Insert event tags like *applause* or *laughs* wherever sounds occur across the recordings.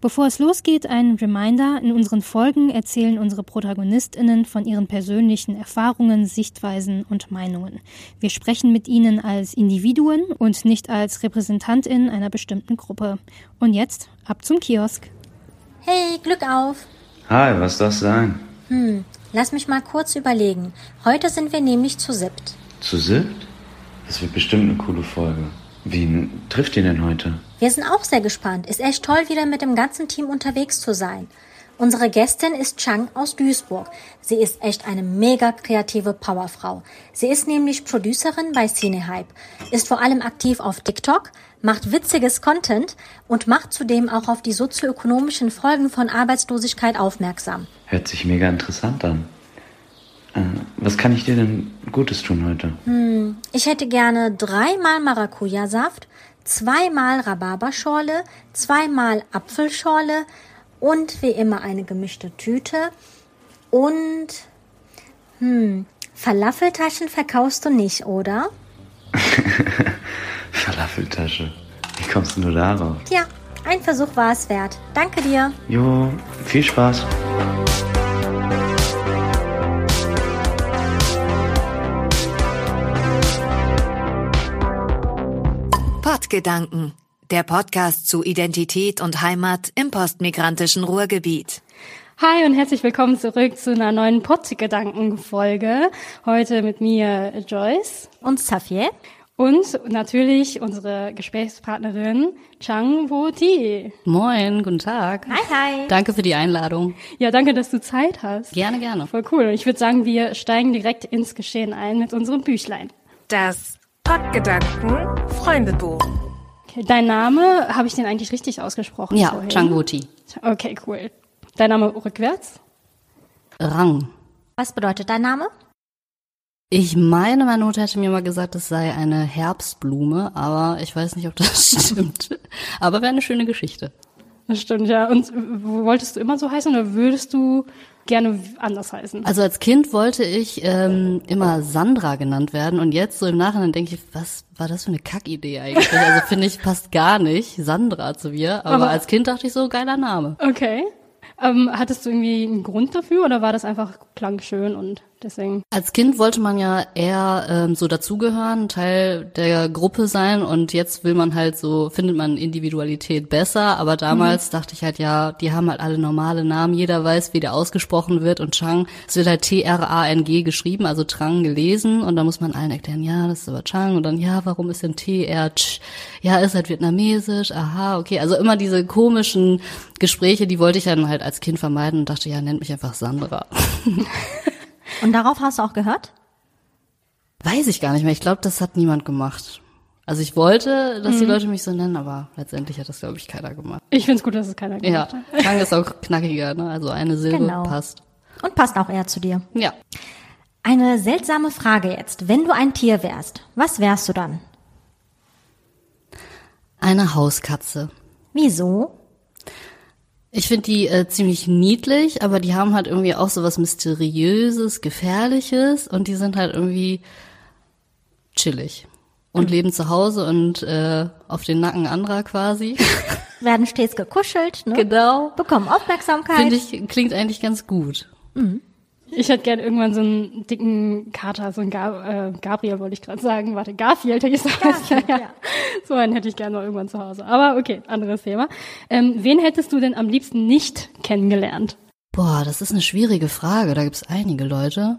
Bevor es losgeht, ein Reminder. In unseren Folgen erzählen unsere Protagonistinnen von ihren persönlichen Erfahrungen, Sichtweisen und Meinungen. Wir sprechen mit ihnen als Individuen und nicht als Repräsentantin einer bestimmten Gruppe. Und jetzt ab zum Kiosk. Hey, Glück auf! Hi, was das sein? Hm, lass mich mal kurz überlegen. Heute sind wir nämlich zu siebt. Zu siebt? Das wird bestimmt eine coole Folge. Wen trifft ihr denn heute? Wir sind auch sehr gespannt. Ist echt toll, wieder mit dem ganzen Team unterwegs zu sein. Unsere Gästin ist Chang aus Duisburg. Sie ist echt eine mega kreative Powerfrau. Sie ist nämlich Producerin bei Cinehype, ist vor allem aktiv auf TikTok, macht witziges Content und macht zudem auch auf die sozioökonomischen Folgen von Arbeitslosigkeit aufmerksam. Hört sich mega interessant an. Äh, was kann ich dir denn Gutes tun heute? Hm, ich hätte gerne dreimal Maracuja-Saft, zweimal Rhabarberschorle, zweimal Apfelschorle und wie immer eine gemischte Tüte und hm, Falafeltaschen verkaufst du nicht, oder? *laughs* Falafeltasche. Wie kommst du nur darauf? Tja, ein Versuch war es wert. Danke dir. Jo, viel Spaß. Pottgedanken, der Podcast zu Identität und Heimat im postmigrantischen Ruhrgebiet. Hi und herzlich willkommen zurück zu einer neuen Pottgedanken-Folge. Heute mit mir Joyce. Und Safier. Und natürlich unsere Gesprächspartnerin Chang Wo Ti. Moin, guten Tag. Hi, hi. Danke für die Einladung. Ja, danke, dass du Zeit hast. Gerne, gerne. Voll cool. Ich würde sagen, wir steigen direkt ins Geschehen ein mit unserem Büchlein. Das Pottgedanken Freundebuch. Okay, dein Name, habe ich den eigentlich richtig ausgesprochen? Ja, vorhin? Chang Wo Ti. Okay, cool. Dein Name rückwärts? Rang. Was bedeutet dein Name? Ich meine, meine Mutter hätte mir mal gesagt, es sei eine Herbstblume, aber ich weiß nicht, ob das *laughs* stimmt. Aber wäre eine schöne Geschichte. Das stimmt, ja. Und wolltest du immer so heißen oder würdest du gerne anders heißen? Also als Kind wollte ich ähm, immer Sandra genannt werden und jetzt so im Nachhinein denke ich, was war das für eine Kackidee eigentlich? Also finde ich, passt gar nicht, Sandra zu mir. Aber, Aber- als Kind dachte ich so, geiler Name. Okay. Ähm, hattest du irgendwie einen Grund dafür oder war das einfach klang schön und deswegen? Als Kind wollte man ja eher ähm, so dazugehören, Teil der Gruppe sein und jetzt will man halt so, findet man Individualität besser, aber damals dachte ich halt, ja, die haben halt alle normale Namen, jeder weiß, wie der ausgesprochen wird. Und Chang, es wird halt T-R-A-N-G geschrieben, also Trang gelesen. Und da muss man allen erklären, ja, das ist aber Chang. Und dann, ja, warum ist denn T-R-Ch? Ja, ist halt vietnamesisch, aha, okay, also immer diese komischen Gespräche, die wollte ich dann halt als Kind vermeiden und dachte, ja, nennt mich einfach Sandra. *laughs* Und darauf hast du auch gehört? Weiß ich gar nicht mehr. Ich glaube, das hat niemand gemacht. Also ich wollte, dass die Mhm. Leute mich so nennen, aber letztendlich hat das, glaube ich, keiner gemacht. Ich find's gut, dass es keiner Ja, gemacht hat. Klang ist auch knackiger, ne? Also eine Silbe Genau. passt. Und passt auch eher zu dir. Ja. Eine seltsame Frage jetzt. Wenn du ein Tier wärst, was wärst du dann? Eine Hauskatze. Wieso? Ich finde die äh, ziemlich niedlich, aber die haben halt irgendwie auch so was Mysteriöses, Gefährliches und die sind halt irgendwie chillig. Und leben zu Hause und äh, auf den Nacken anderer quasi. *laughs* Werden stets gekuschelt, ne? genau. Bekommen Aufmerksamkeit. Finde ich, klingt eigentlich ganz gut. Ich hätte gern irgendwann so einen dicken Kater, so einen Ga äh, Gabriel wollte ich gerade sagen. Warte, Garfield hätte ich sagen. *laughs* ja, ja. So einen hätte ich gerne noch irgendwann zu Hause. Aber okay, anderes Thema. Ähm, wen hättest du denn am liebsten nicht kennengelernt? Boah, das ist eine schwierige Frage. Da gibt's einige Leute.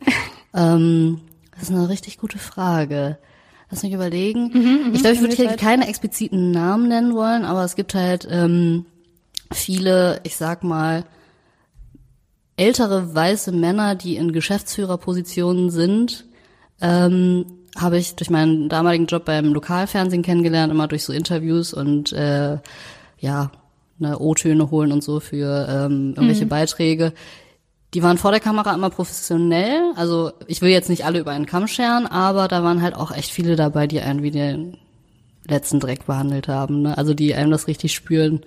*laughs* ähm, das ist eine richtig gute Frage. Lass mich überlegen. ich glaube, ich würde hier keine expliziten Namen nennen wollen, aber es gibt halt ähm, viele, ich sag mal, ältere weiße Männer, die in Geschäftsführerpositionen sind, ähm, habe ich durch meinen damaligen Job beim Lokalfernsehen kennengelernt, immer durch so Interviews und äh, ja, ne, O-Töne holen und so für ähm, irgendwelche Beiträge. Die waren vor der Kamera immer professionell. Also ich will jetzt nicht alle über einen Kamm scheren, aber da waren halt auch echt viele dabei, die einen wie den letzten Dreck behandelt haben. Ne? Also die einem das richtig spüren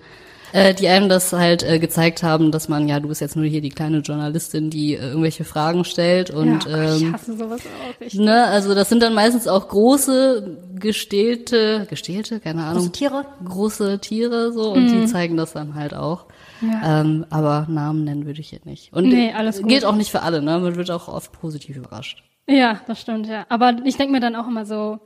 äh, die einem das halt äh, gezeigt haben, dass man, ja, du bist jetzt nur hier die kleine Journalistin, die äh, irgendwelche Fragen stellt und ja, oh, ich ähm, hasse sowas auch. Ich, ne, also das sind dann meistens auch große gestählte, gestählte, keine Ahnung, Große Tiere? große Tiere so und die zeigen das dann halt auch. Mhm. Ja. Ähm, aber Namen nennen würde ich hier nicht. Und Nee, alles gut. gilt auch nicht für alle, ne? Man wird auch oft positiv überrascht. Ja, das stimmt, ja. Aber ich denke mir dann auch immer so,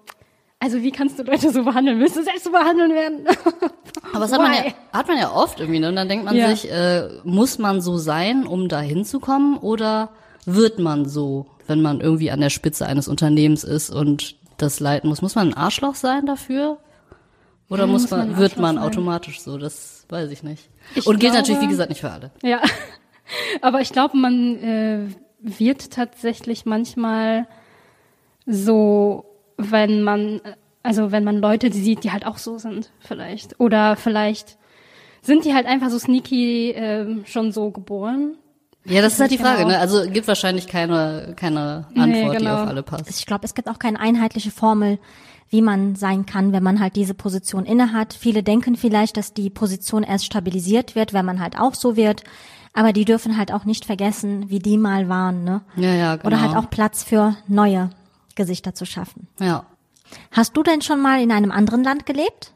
also wie kannst du Leute so behandeln? Willst du selbst so behandeln werden? *laughs* Aber das hat man, ja, hat man ja oft irgendwie, ne? Und dann denkt man Ja. sich, äh, muss man so sein, um da hinzukommen, oder wird man so, wenn man irgendwie an der Spitze eines Unternehmens ist und das leiten muss? Muss man ein Arschloch sein dafür? Oder muss, muss man wird man sein? automatisch so? Das weiß ich nicht. Ich und gilt glaube- natürlich, wie gesagt, nicht für alle. Ja, *laughs* aber ich glaube, man äh, wird tatsächlich manchmal so, wenn man, äh, also wenn man Leute sieht, die halt auch so sind, vielleicht. Oder vielleicht sind die halt einfach so sneaky ähm, schon so geboren. Ja, das ist halt die Frage, Genau. ne? Also gibt wahrscheinlich keine, keine Nee, Antwort, die genau. auf alle passt. Ich glaube, es gibt auch keine einheitliche Formel, wie man sein kann, wenn man halt diese Position innehat. Viele denken vielleicht, dass die Position erst stabilisiert wird, wenn man halt auch so wird. Aber die dürfen halt auch nicht vergessen, wie die mal waren, ne? Ja, ja, genau. Oder halt auch Platz für neue Gesichter zu schaffen. Ja. Hast du denn schon mal in einem anderen Land gelebt?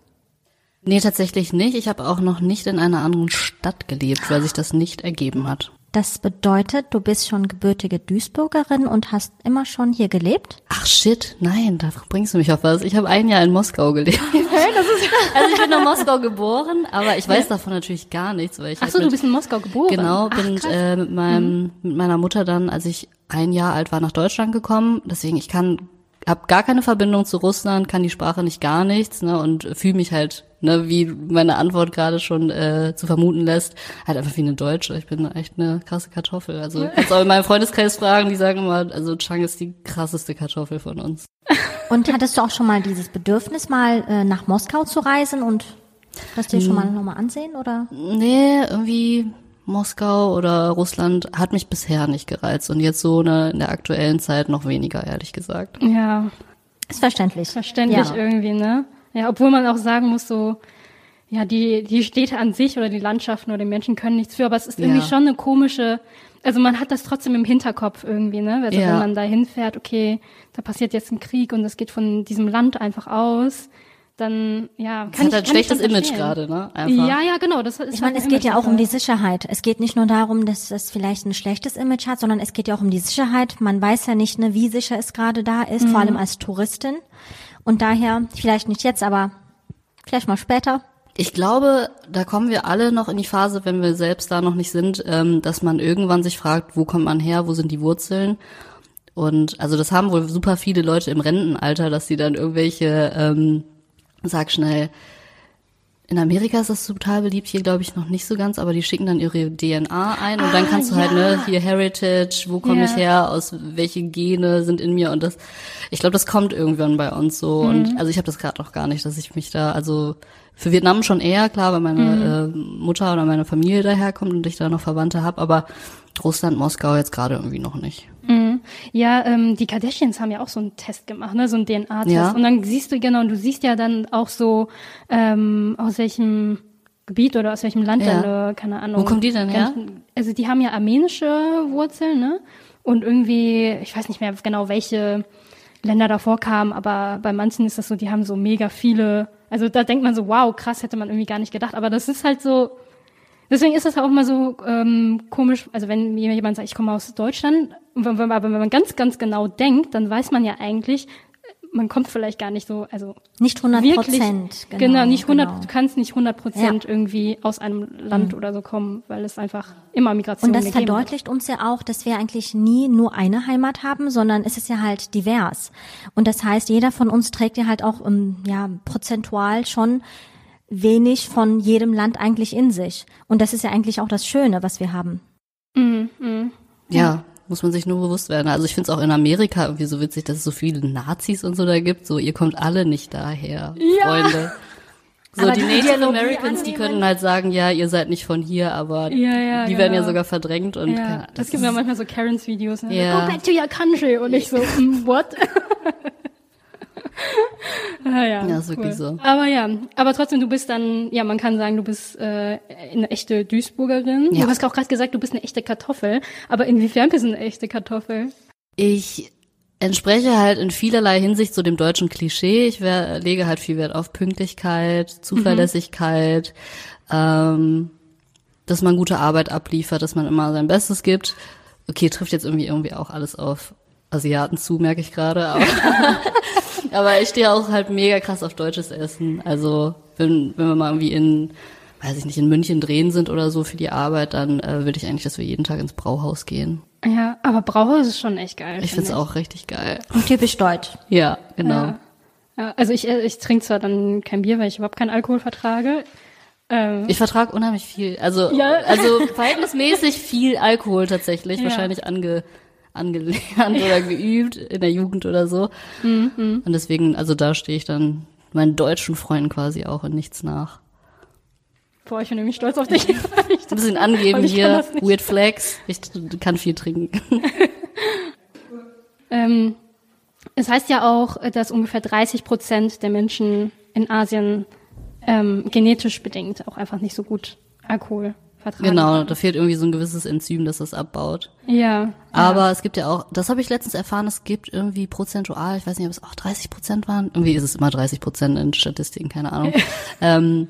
Nee, tatsächlich nicht. Ich habe auch noch nicht in einer anderen Stadt gelebt, weil sich das nicht ergeben hat. Das bedeutet, du bist schon gebürtige Duisburgerin und hast immer schon hier gelebt? Ach shit, nein, da bringst du mich auf was. Ich habe ein Jahr in Moskau gelebt. *laughs* also ich bin in Moskau geboren, aber ich weiß davon natürlich gar nichts, weil ich Ach halt so, du mit, bist in Moskau geboren. genau Ach, bin krass. äh, mit meinem mit meiner Mutter dann, als ich ein Jahr alt war, nach Deutschland gekommen. Deswegen ich kann habe gar keine Verbindung zu Russland, kann die Sprache nicht gar nichts, ne und fühle mich halt, ne, wie meine Antwort gerade schon äh, zu vermuten lässt, halt einfach wie eine Deutsche. Ich bin echt eine krasse Kartoffel. Also kannst auch in meinem Freundeskreis fragen, die sagen immer, also Chang ist die krasseste Kartoffel von uns. Und hattest du auch schon mal dieses Bedürfnis, mal äh, nach Moskau zu reisen und das dir schon mal nochmal ansehen, oder? Nee, irgendwie Moskau oder Russland hat mich bisher nicht gereizt und jetzt so ne, in der aktuellen Zeit noch weniger, ehrlich gesagt. Ja, Ist verständlich. verständlich Ja. irgendwie, ne? Ja, obwohl man auch sagen muss, so, ja, die, die Städte an sich oder die Landschaften oder die Menschen können nichts für, aber es ist irgendwie Ja. schon eine komische, also man hat das trotzdem im Hinterkopf irgendwie, ne? Also Ja. wenn man da hinfährt, okay, da passiert jetzt ein Krieg und das geht von diesem Land einfach aus, dann, ja, kann Das hat ich, ein kann ich schlechtes Image gerade, ne? Einfach. Ja, ja, genau. Das ist Ich meine, halt es ein geht ja auch um die. Sicherheit. Es geht nicht nur darum, dass es vielleicht ein schlechtes Image hat, sondern es geht ja auch um die Sicherheit. Man weiß ja nicht, ne, wie sicher es gerade da ist, vor allem als Touristin. Und daher, vielleicht nicht jetzt, aber vielleicht mal später. Ich glaube, da kommen wir alle noch in die Phase, wenn wir selbst da noch nicht sind, ähm, dass man irgendwann sich fragt, wo kommt man her, wo sind die Wurzeln? Und also das haben wohl super viele Leute im Rentenalter, dass sie dann irgendwelche, ähm, sag schnell, in Amerika ist das total beliebt, hier glaube ich noch nicht so ganz, aber die schicken dann ihre DNA ein und dann kannst du halt, ne, hier Heritage, wo komme ich Ja. her, aus welche Gene sind in mir und das, ich glaube, das kommt irgendwann bei uns so und also ich habe das gerade noch gar nicht, dass ich mich da, also für Vietnam schon eher, klar, weil meine äh, Mutter oder meine Familie daherkommt und ich da noch Verwandte habe, aber Russland, Moskau jetzt gerade irgendwie noch nicht. Ja, ähm, die Kardashians haben ja auch so einen Test gemacht, ne, so einen DNA-Test. Ja. Und dann siehst du genau, und du siehst ja dann auch so ähm, aus welchem Gebiet oder aus welchem Land Ja. dann, äh, keine Ahnung. Wo kommen die denn her? Also die haben ja armenische Wurzeln, ne? Und irgendwie, ich weiß nicht mehr genau, welche Länder davor kamen, aber bei manchen ist das so, die haben so mega viele, also da denkt man so, wow, krass, hätte man irgendwie gar nicht gedacht. Aber das ist halt so, Deswegen ist das auch mal so ähm, komisch, also wenn mir jemand sagt, ich komme aus Deutschland, aber wenn man ganz, ganz genau denkt, dann weiß man ja eigentlich, man kommt vielleicht gar nicht so, also Nicht 100 wirklich, Prozent. genau, nicht 100, genau. du kannst nicht 100 Prozent Ja. irgendwie aus einem Land oder so kommen, weil es einfach immer Migration Und das gegeben hat. verdeutlicht uns ja auch, dass wir eigentlich nie nur eine Heimat haben, sondern es ist ja halt divers. Und das heißt, jeder von uns trägt ja halt auch ähm, ja, prozentual schon wenig von jedem Land eigentlich in sich. Und das ist ja eigentlich auch das Schöne, was wir haben. Ja, muss man sich nur bewusst werden. Also ich finde es auch in Amerika irgendwie so witzig, dass es so viele Nazis und so da gibt. So, ihr kommt alle nicht daher, Freunde. *laughs* So, Aber die die Native Americans, die können halt sagen, ja, ihr seid nicht von hier, aber Ja, ja, die werden ja genau. sogar verdrängt und Ja, keine- das, gibt ja manchmal so Karens-Videos. Ne? Ja. Go back to your country. Und ich so, mm, what? *laughs* Ah, ja, Ja, ist wirklich so. Aber ja, aber trotzdem, du bist dann, ja, man kann sagen, du bist äh, eine echte Duisburgerin. Ja. Du hast auch gerade gesagt, du bist eine echte Kartoffel. Aber inwiefern bist du eine echte Kartoffel? Ich entspreche halt in vielerlei Hinsicht so dem deutschen Klischee. Ich wer, lege halt viel Wert auf Pünktlichkeit, Zuverlässigkeit, ähm, dass man gute Arbeit abliefert, dass man immer sein Bestes gibt. Okay, trifft jetzt irgendwie irgendwie auch alles auf Asiaten zu, merke ich gerade. *laughs* *laughs* Aber, ich stehe auch halt mega krass auf deutsches Essen. Also wenn, wenn wir mal irgendwie in, weiß ich nicht, in München drehen sind oder so für die Arbeit, dann äh, will ich eigentlich, dass wir jeden Tag ins Brauhaus gehen. Ja, aber Brauhaus ist schon echt geil. Ich find find's auch richtig geil. Und typisch deutsch. Ja, genau. Ja. Ja, also ich, äh, ich trinke zwar dann kein Bier, weil ich überhaupt keinen Alkohol vertrage. Ähm, Ich vertrage unheimlich viel. Also, Ja. also verhältnismäßig viel Alkohol tatsächlich. Ja. Wahrscheinlich ange, angelernt oder geübt in der Jugend oder so. Mhm, Und deswegen, also da stehe ich dann meinen deutschen Freunden quasi auch in nichts nach. boah, ich bin nämlich stolz auf dich. Ein bisschen angeben hier. Weird Flags. Ich kann viel trinken. *laughs* ähm, es heißt ja auch, dass ungefähr 30 Prozent der Menschen in Asien ähm, genetisch bedingt auch einfach nicht so gut Alkohol vertragen. Genau, da fehlt irgendwie so ein gewisses Enzym, das das abbaut. Ja. Aber es gibt ja auch, das habe ich letztens erfahren, es gibt irgendwie prozentual, ich weiß nicht, ob es auch 30 Prozent waren, irgendwie ist es immer 30 Prozent in Statistiken, keine Ahnung, *laughs* ähm,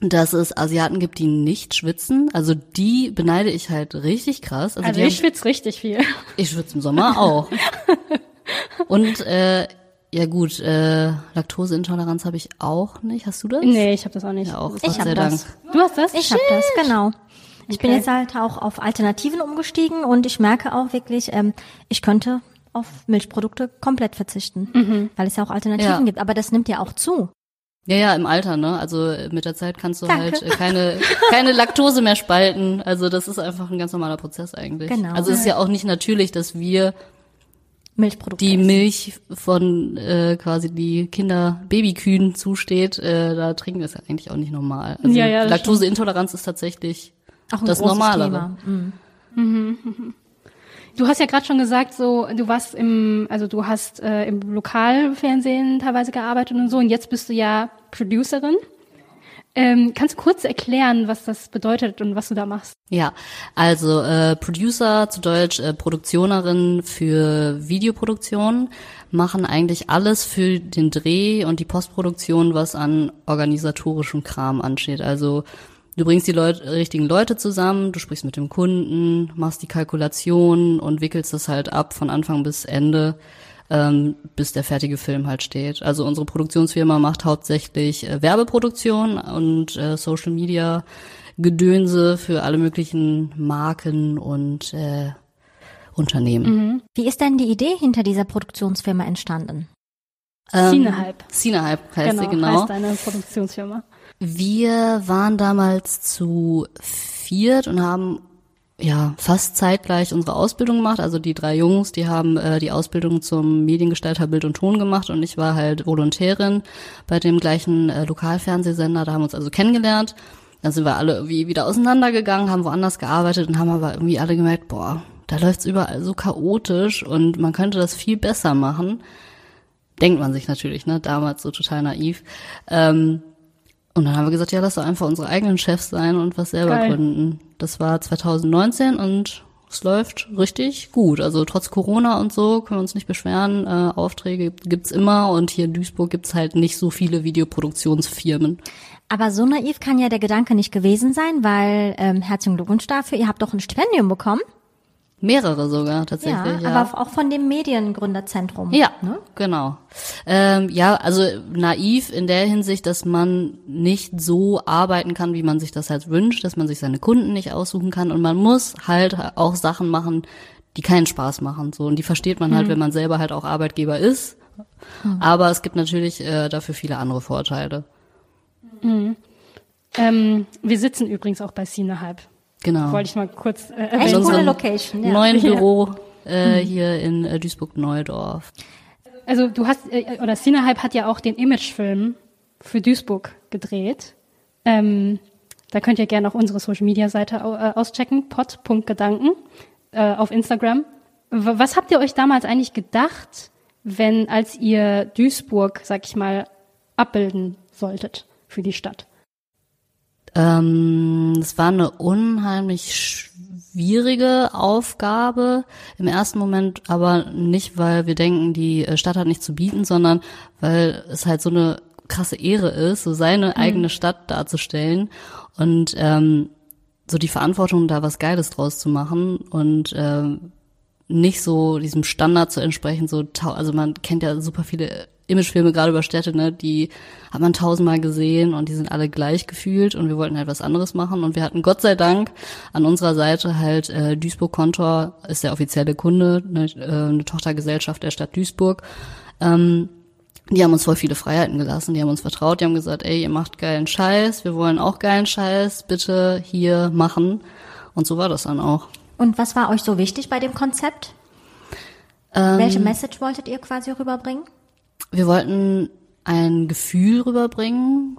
dass es Asiaten gibt, die nicht schwitzen. Also die beneide ich halt richtig krass. Also, Also die ich haben, schwitze richtig viel. ich schwitze im Sommer auch. *laughs* Und äh, ja gut, äh, Laktoseintoleranz habe ich auch nicht. Hast du das? Nee, ich habe das auch nicht. Ja, auch, Ich hab sei das. Dank. Du hast das? Ich habe das, genau. Ich bin Okay. jetzt halt auch auf Alternativen umgestiegen und ich merke auch wirklich, ähm, ich könnte auf Milchprodukte komplett verzichten, weil es ja auch Alternativen Ja. gibt. Aber das nimmt ja auch zu. Ja, ja, im Alter, ne? Also äh, mit der Zeit kannst du Danke. halt äh, keine, *laughs* keine Laktose mehr spalten. Also das ist einfach ein ganz normaler Prozess eigentlich. Genau. Also es ist ja auch nicht natürlich, dass wir Milchprodukte. die essen. Milch von äh, quasi die Kinder Babykühen zusteht, äh, da trinken wir es ja eigentlich auch nicht normal. Also Ja, ja, Laktoseintoleranz ist tatsächlich auch ein das großes Normalere. Thema. Mhm. Du hast ja gerade schon gesagt, so du warst im, also du hast äh, im Lokalfernsehen teilweise gearbeitet und so, und jetzt bist du ja Producerin. Ähm, kannst du kurz erklären, was das bedeutet und was du da machst? Ja, also äh, Producer, zu Deutsch äh, Produktionerin für Videoproduktion, machen eigentlich alles für den Dreh und die Postproduktion, was an organisatorischem Kram ansteht. Also du bringst die Leut richtigen Leute zusammen, du sprichst mit dem Kunden, machst die Kalkulation und wickelst das halt ab von Anfang bis Ende ähm, bis der fertige Film halt steht. Also unsere Produktionsfirma macht hauptsächlich äh, Werbeproduktion und äh, Social Media Gedönse für alle möglichen Marken und äh, Unternehmen. Wie ist denn die Idee hinter dieser Produktionsfirma entstanden? Ähm, Cinehype. Cinehype heißt genau, sie genau. heißt deine Produktionsfirma. Wir waren damals zu viert und haben ja fast zeitgleich unsere Ausbildung gemacht. Also die drei Jungs, die haben äh, die Ausbildung zum Mediengestalter Bild und Ton gemacht und ich war halt Volontärin bei dem gleichen äh, Lokalfernsehsender. Da haben wir uns also kennengelernt. Dann sind wir alle irgendwie wieder auseinandergegangen, haben woanders gearbeitet und haben aber irgendwie alle gemerkt, boah, da läuft's überall so chaotisch und man könnte das viel besser machen. Denkt man sich natürlich, ne? Damals so total naiv. Ähm, und dann haben wir gesagt, ja, lass doch einfach unsere eigenen Chefs sein und was selber Geil. gründen. Das war 2019 und es läuft richtig gut. Also trotz Corona und so können wir uns nicht beschweren. Äh, Aufträge gibt's immer und hier in Duisburg gibt's halt nicht so viele Videoproduktionsfirmen. Aber so naiv kann ja der Gedanke nicht gewesen sein, weil ähm, herzlichen Glückwunsch dafür. Ihr habt doch ein Stipendium bekommen. Mehrere sogar tatsächlich. Ja, aber auch von dem Mediengründerzentrum. Ja, Ne? genau. Ähm, ja, also naiv in der Hinsicht, dass man nicht so arbeiten kann, wie man sich das halt wünscht, dass man sich seine Kunden nicht aussuchen kann und man muss halt auch Sachen machen, die keinen Spaß machen. So und die versteht man halt, wenn man selber halt auch Arbeitgeber ist. Aber es gibt natürlich äh, dafür viele andere Vorteile. Ähm, wir sitzen übrigens auch bei Cinehype. Genau. Wollte ich mal kurz äh, Echt coole Location, ja. Neuen *laughs* Ja. Büro äh, hier in äh, Duisburg-Neudorf. Also du hast, äh, oder Cinehype hat ja auch den Imagefilm für Duisburg gedreht. Ähm, da könnt ihr gerne auch unsere Social Media Seite au- äh, auschecken, pod.gedanken äh, auf Instagram. W was habt ihr euch damals eigentlich gedacht, wenn, als ihr Duisburg, sag ich mal, abbilden solltet für die Stadt? Ähm, es war eine unheimlich schwierige Aufgabe im ersten Moment, aber nicht, weil wir denken, die äh, Stadt hat nichts zu bieten, sondern weil es halt so eine krasse Ehre ist, so seine mhm. eigene Stadt darzustellen und ähm, so die Verantwortung, da was Geiles draus zu machen und ähm, nicht so diesem Standard zu entsprechen, so also man kennt ja super viele Imagefilme gerade über Städte, ne, die hat man tausendmal gesehen und die sind alle gleich gefühlt und wir wollten halt was anderes machen und wir hatten Gott sei Dank an unserer Seite halt äh, Duisburg Kontor ist der offizielle Kunde, ne, äh, eine Tochtergesellschaft der Stadt Duisburg. Ähm, die haben uns voll viele Freiheiten gelassen, die haben uns vertraut, die haben gesagt, ey, ihr macht geilen Scheiß, wir wollen auch geilen Scheiß, bitte hier machen. Und so war das dann auch. Und was war euch so wichtig bei dem Konzept? Ähm, Welche Message wolltet ihr quasi rüberbringen? Wir wollten ein Gefühl rüberbringen,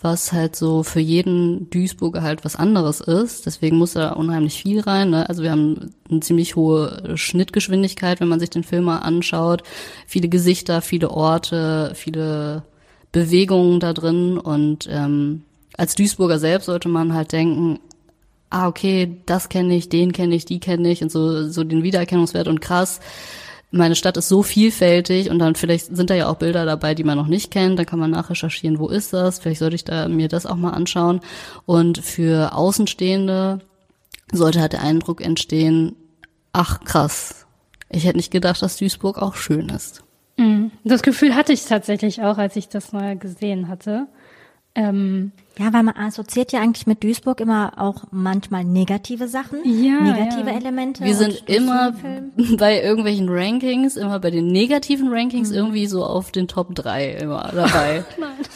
was halt so für jeden Duisburger halt was anderes ist. Deswegen muss da unheimlich viel rein. Ne? Also wir haben eine ziemlich hohe Schnittgeschwindigkeit, wenn man sich den Film mal anschaut. Viele Gesichter, viele Orte, viele Bewegungen da drin. Und ähm, als Duisburger selbst sollte man halt denken, ah, okay, das kenne ich, den kenne ich, die kenne ich und so, so den Wiedererkennungswert und krass. Meine Stadt ist so vielfältig und dann vielleicht sind da ja auch Bilder dabei, die man noch nicht kennt. Dann kann man nachrecherchieren, wo ist das? Vielleicht sollte ich da mir das auch mal anschauen. Und für Außenstehende sollte halt der Eindruck entstehen, ach krass, ich hätte nicht gedacht, dass Duisburg auch schön ist. Mhm. Das Gefühl hatte ich tatsächlich auch, als ich das mal gesehen hatte. Ähm, ja, weil man assoziiert ja eigentlich mit Duisburg immer auch manchmal negative Sachen, ja, negative ja. Elemente. Wir sind immer *laughs* bei irgendwelchen Rankings, immer bei den negativen Rankings mhm. irgendwie so auf den Top 3 immer *laughs* dabei.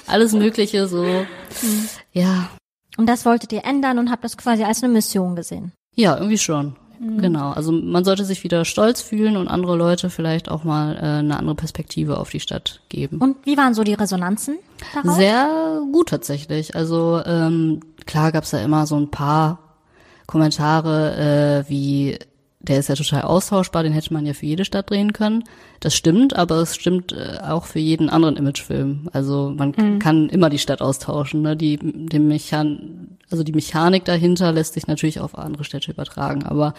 Alles Mögliche so. Mhm. Ja. Und das wolltet ihr ändern und habt das quasi als eine Mission gesehen? Ja, irgendwie schon. Mhm. Genau, also man sollte sich wieder stolz fühlen und andere Leute vielleicht auch mal äh, eine andere Perspektive auf die Stadt geben. Und wie waren so die Resonanzen darauf? Sehr gut tatsächlich. Also ähm, klar gab's da immer so ein paar Kommentare äh, wie der ist ja total austauschbar, den hätte man ja für jede Stadt drehen können. Das stimmt, aber es stimmt äh, auch für jeden anderen Imagefilm. Also man mhm. kann immer die Stadt austauschen. Ne? Die, die Mechan also die Mechanik dahinter lässt sich natürlich auf andere Städte übertragen, aber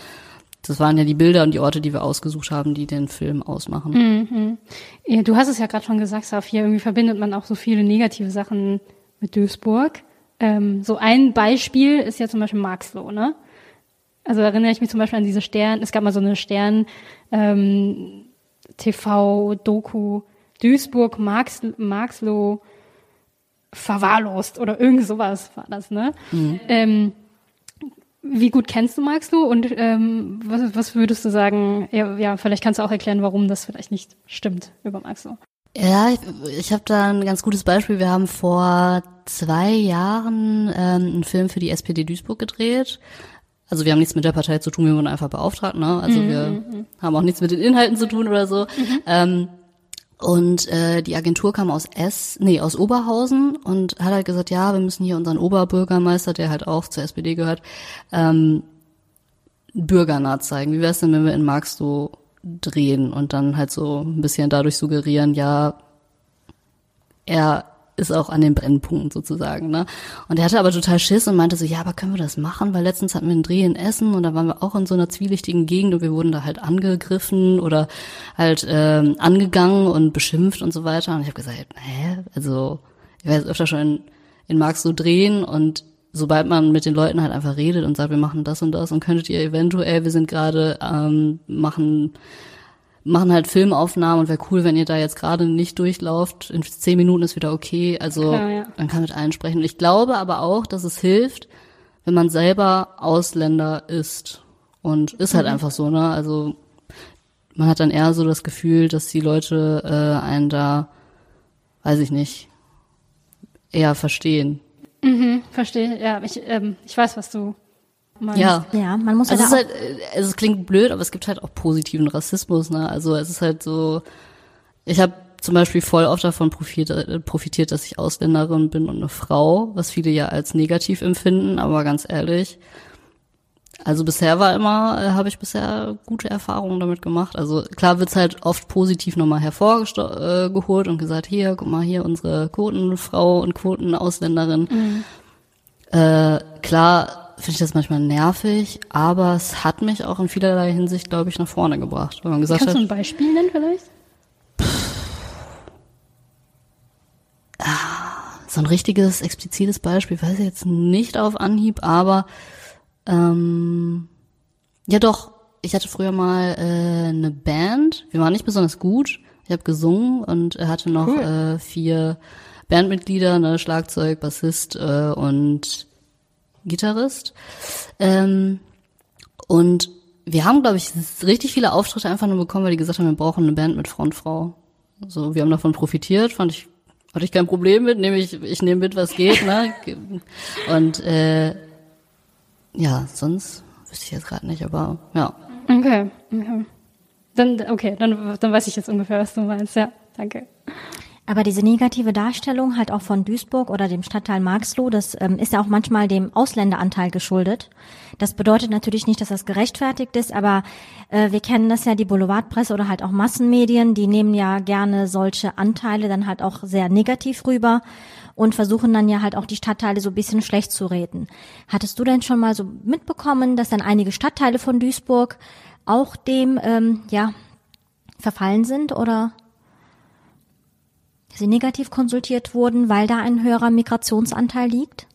das waren ja die Bilder und die Orte, die wir ausgesucht haben, die den Film ausmachen. Mhm. Du hast es ja gerade schon gesagt, Safia, irgendwie verbindet man auch so viele negative Sachen mit Duisburg. Ähm, so ein Beispiel ist ja zum Beispiel Marxloh, ne? Also erinnere ich mich zum Beispiel an diese Stern, es gab mal so eine Stern ähm, TV-Doku Duisburg, Marx, Marxloh verwahrlost oder irgend sowas war das, ne? Mhm. Ähm, wie gut kennst du Marxloh und ähm, was, was würdest du sagen, ja, ja, vielleicht kannst du auch erklären, warum das vielleicht nicht stimmt über Marxloh. Ja, ich, ich habe da ein ganz gutes Beispiel. Wir haben vor zwei Jahren ähm, einen Film für die SPD Duisburg gedreht. Also wir haben nichts mit der Partei zu tun, wir wurden einfach beauftragt, ne? Also mhm. wir mhm. haben auch nichts mit den Inhalten zu tun oder so. Mhm. Ähm, und äh, die Agentur kam aus S, nee, aus Oberhausen und hat halt gesagt, ja, wir müssen hier unseren Oberbürgermeister, der halt auch zur SPD gehört, ähm, bürgernah zeigen. Wie wäre es denn, wenn wir in Marx so drehen und dann halt so ein bisschen dadurch suggerieren, ja, er ist auch an den Brennpunkten sozusagen, ne? Und er hatte aber total Schiss und meinte so, ja, aber können wir das machen? Weil letztens hatten wir einen Dreh in Essen und da waren wir auch in so einer zwielichtigen Gegend und wir wurden da halt angegriffen oder halt ähm, angegangen und beschimpft und so weiter. Und ich habe gesagt, hä? Also, ich werde öfter schon in, in Marx so drehen und sobald man mit den Leuten halt einfach redet und sagt, wir machen das und das und könntet ihr eventuell, wir sind gerade, ähm, machen machen halt Filmaufnahmen und wäre cool, wenn ihr da jetzt gerade nicht durchlauft. In zehn Minuten ist wieder okay. Also Klar, ja. man kann mit allen sprechen. Und ich glaube aber auch, dass es hilft, wenn man selber Ausländer ist. Und ist halt mhm. einfach so, ne? Also man hat dann eher so das Gefühl, dass die Leute äh, einen da, weiß ich nicht, eher verstehen. Mhm, verstehe, ja. Ich, ähm, ich weiß, was du meinst. Ja. ja, man muss also es, halt, also es klingt blöd, aber es gibt halt auch positiven Rassismus. Ne? Also es ist halt so, ich habe zum Beispiel voll oft davon profitiert, profitiert, dass ich Ausländerin bin und eine Frau, was viele ja als negativ empfinden, aber ganz ehrlich, Also bisher war immer, äh, habe ich bisher gute Erfahrungen damit gemacht. Also klar wird's halt oft positiv nochmal hervorgeholt und gesagt, hier, guck mal, hier unsere Quotenfrau und Quotenausländerin. Mhm. Äh, klar finde ich das manchmal nervig, aber es hat mich auch in vielerlei Hinsicht, glaube ich, nach vorne gebracht. Wenn man gesagt Kannst hat, du ein Beispiel nennen vielleicht? so ein richtiges, explizites Beispiel, weiß ich jetzt nicht auf Anhieb, aber ähm, ja doch, ich hatte früher mal äh, eine Band, wir waren nicht besonders gut, ich habe gesungen und hatte noch cool. äh, vier Bandmitglieder, ne, Schlagzeug, Bassist äh, und Gitarrist. Ähm, und wir haben, glaube ich, richtig viele Auftritte einfach nur bekommen, weil die gesagt haben, wir brauchen eine Band mit Frontfrau. So, wir haben davon profitiert, fand ich hatte ich kein Problem mit, nehme ich, ich nehme mit, was geht, ne? *laughs* Und äh, ja, sonst wüsste ich jetzt gerade nicht, aber ja. Okay, okay. Dann, okay, dann, dann weiß ich jetzt ungefähr, was du meinst. Ja, danke. Aber diese negative Darstellung halt auch von Duisburg oder dem Stadtteil Marxloh, das ähm, ist ja auch manchmal dem Ausländeranteil geschuldet. Das bedeutet natürlich nicht, dass das gerechtfertigt ist, aber äh, wir kennen das ja, die Boulevardpresse oder halt auch Massenmedien, die nehmen ja gerne solche Anteile dann halt auch sehr negativ rüber und versuchen dann ja halt auch die Stadtteile so ein bisschen schlecht zu reden. Hattest du denn schon mal so mitbekommen, dass dann einige Stadtteile von Duisburg auch dem, ähm, ja, verfallen sind oder? Sie negativ konsultiert wurden, weil da ein höherer Migrationsanteil liegt?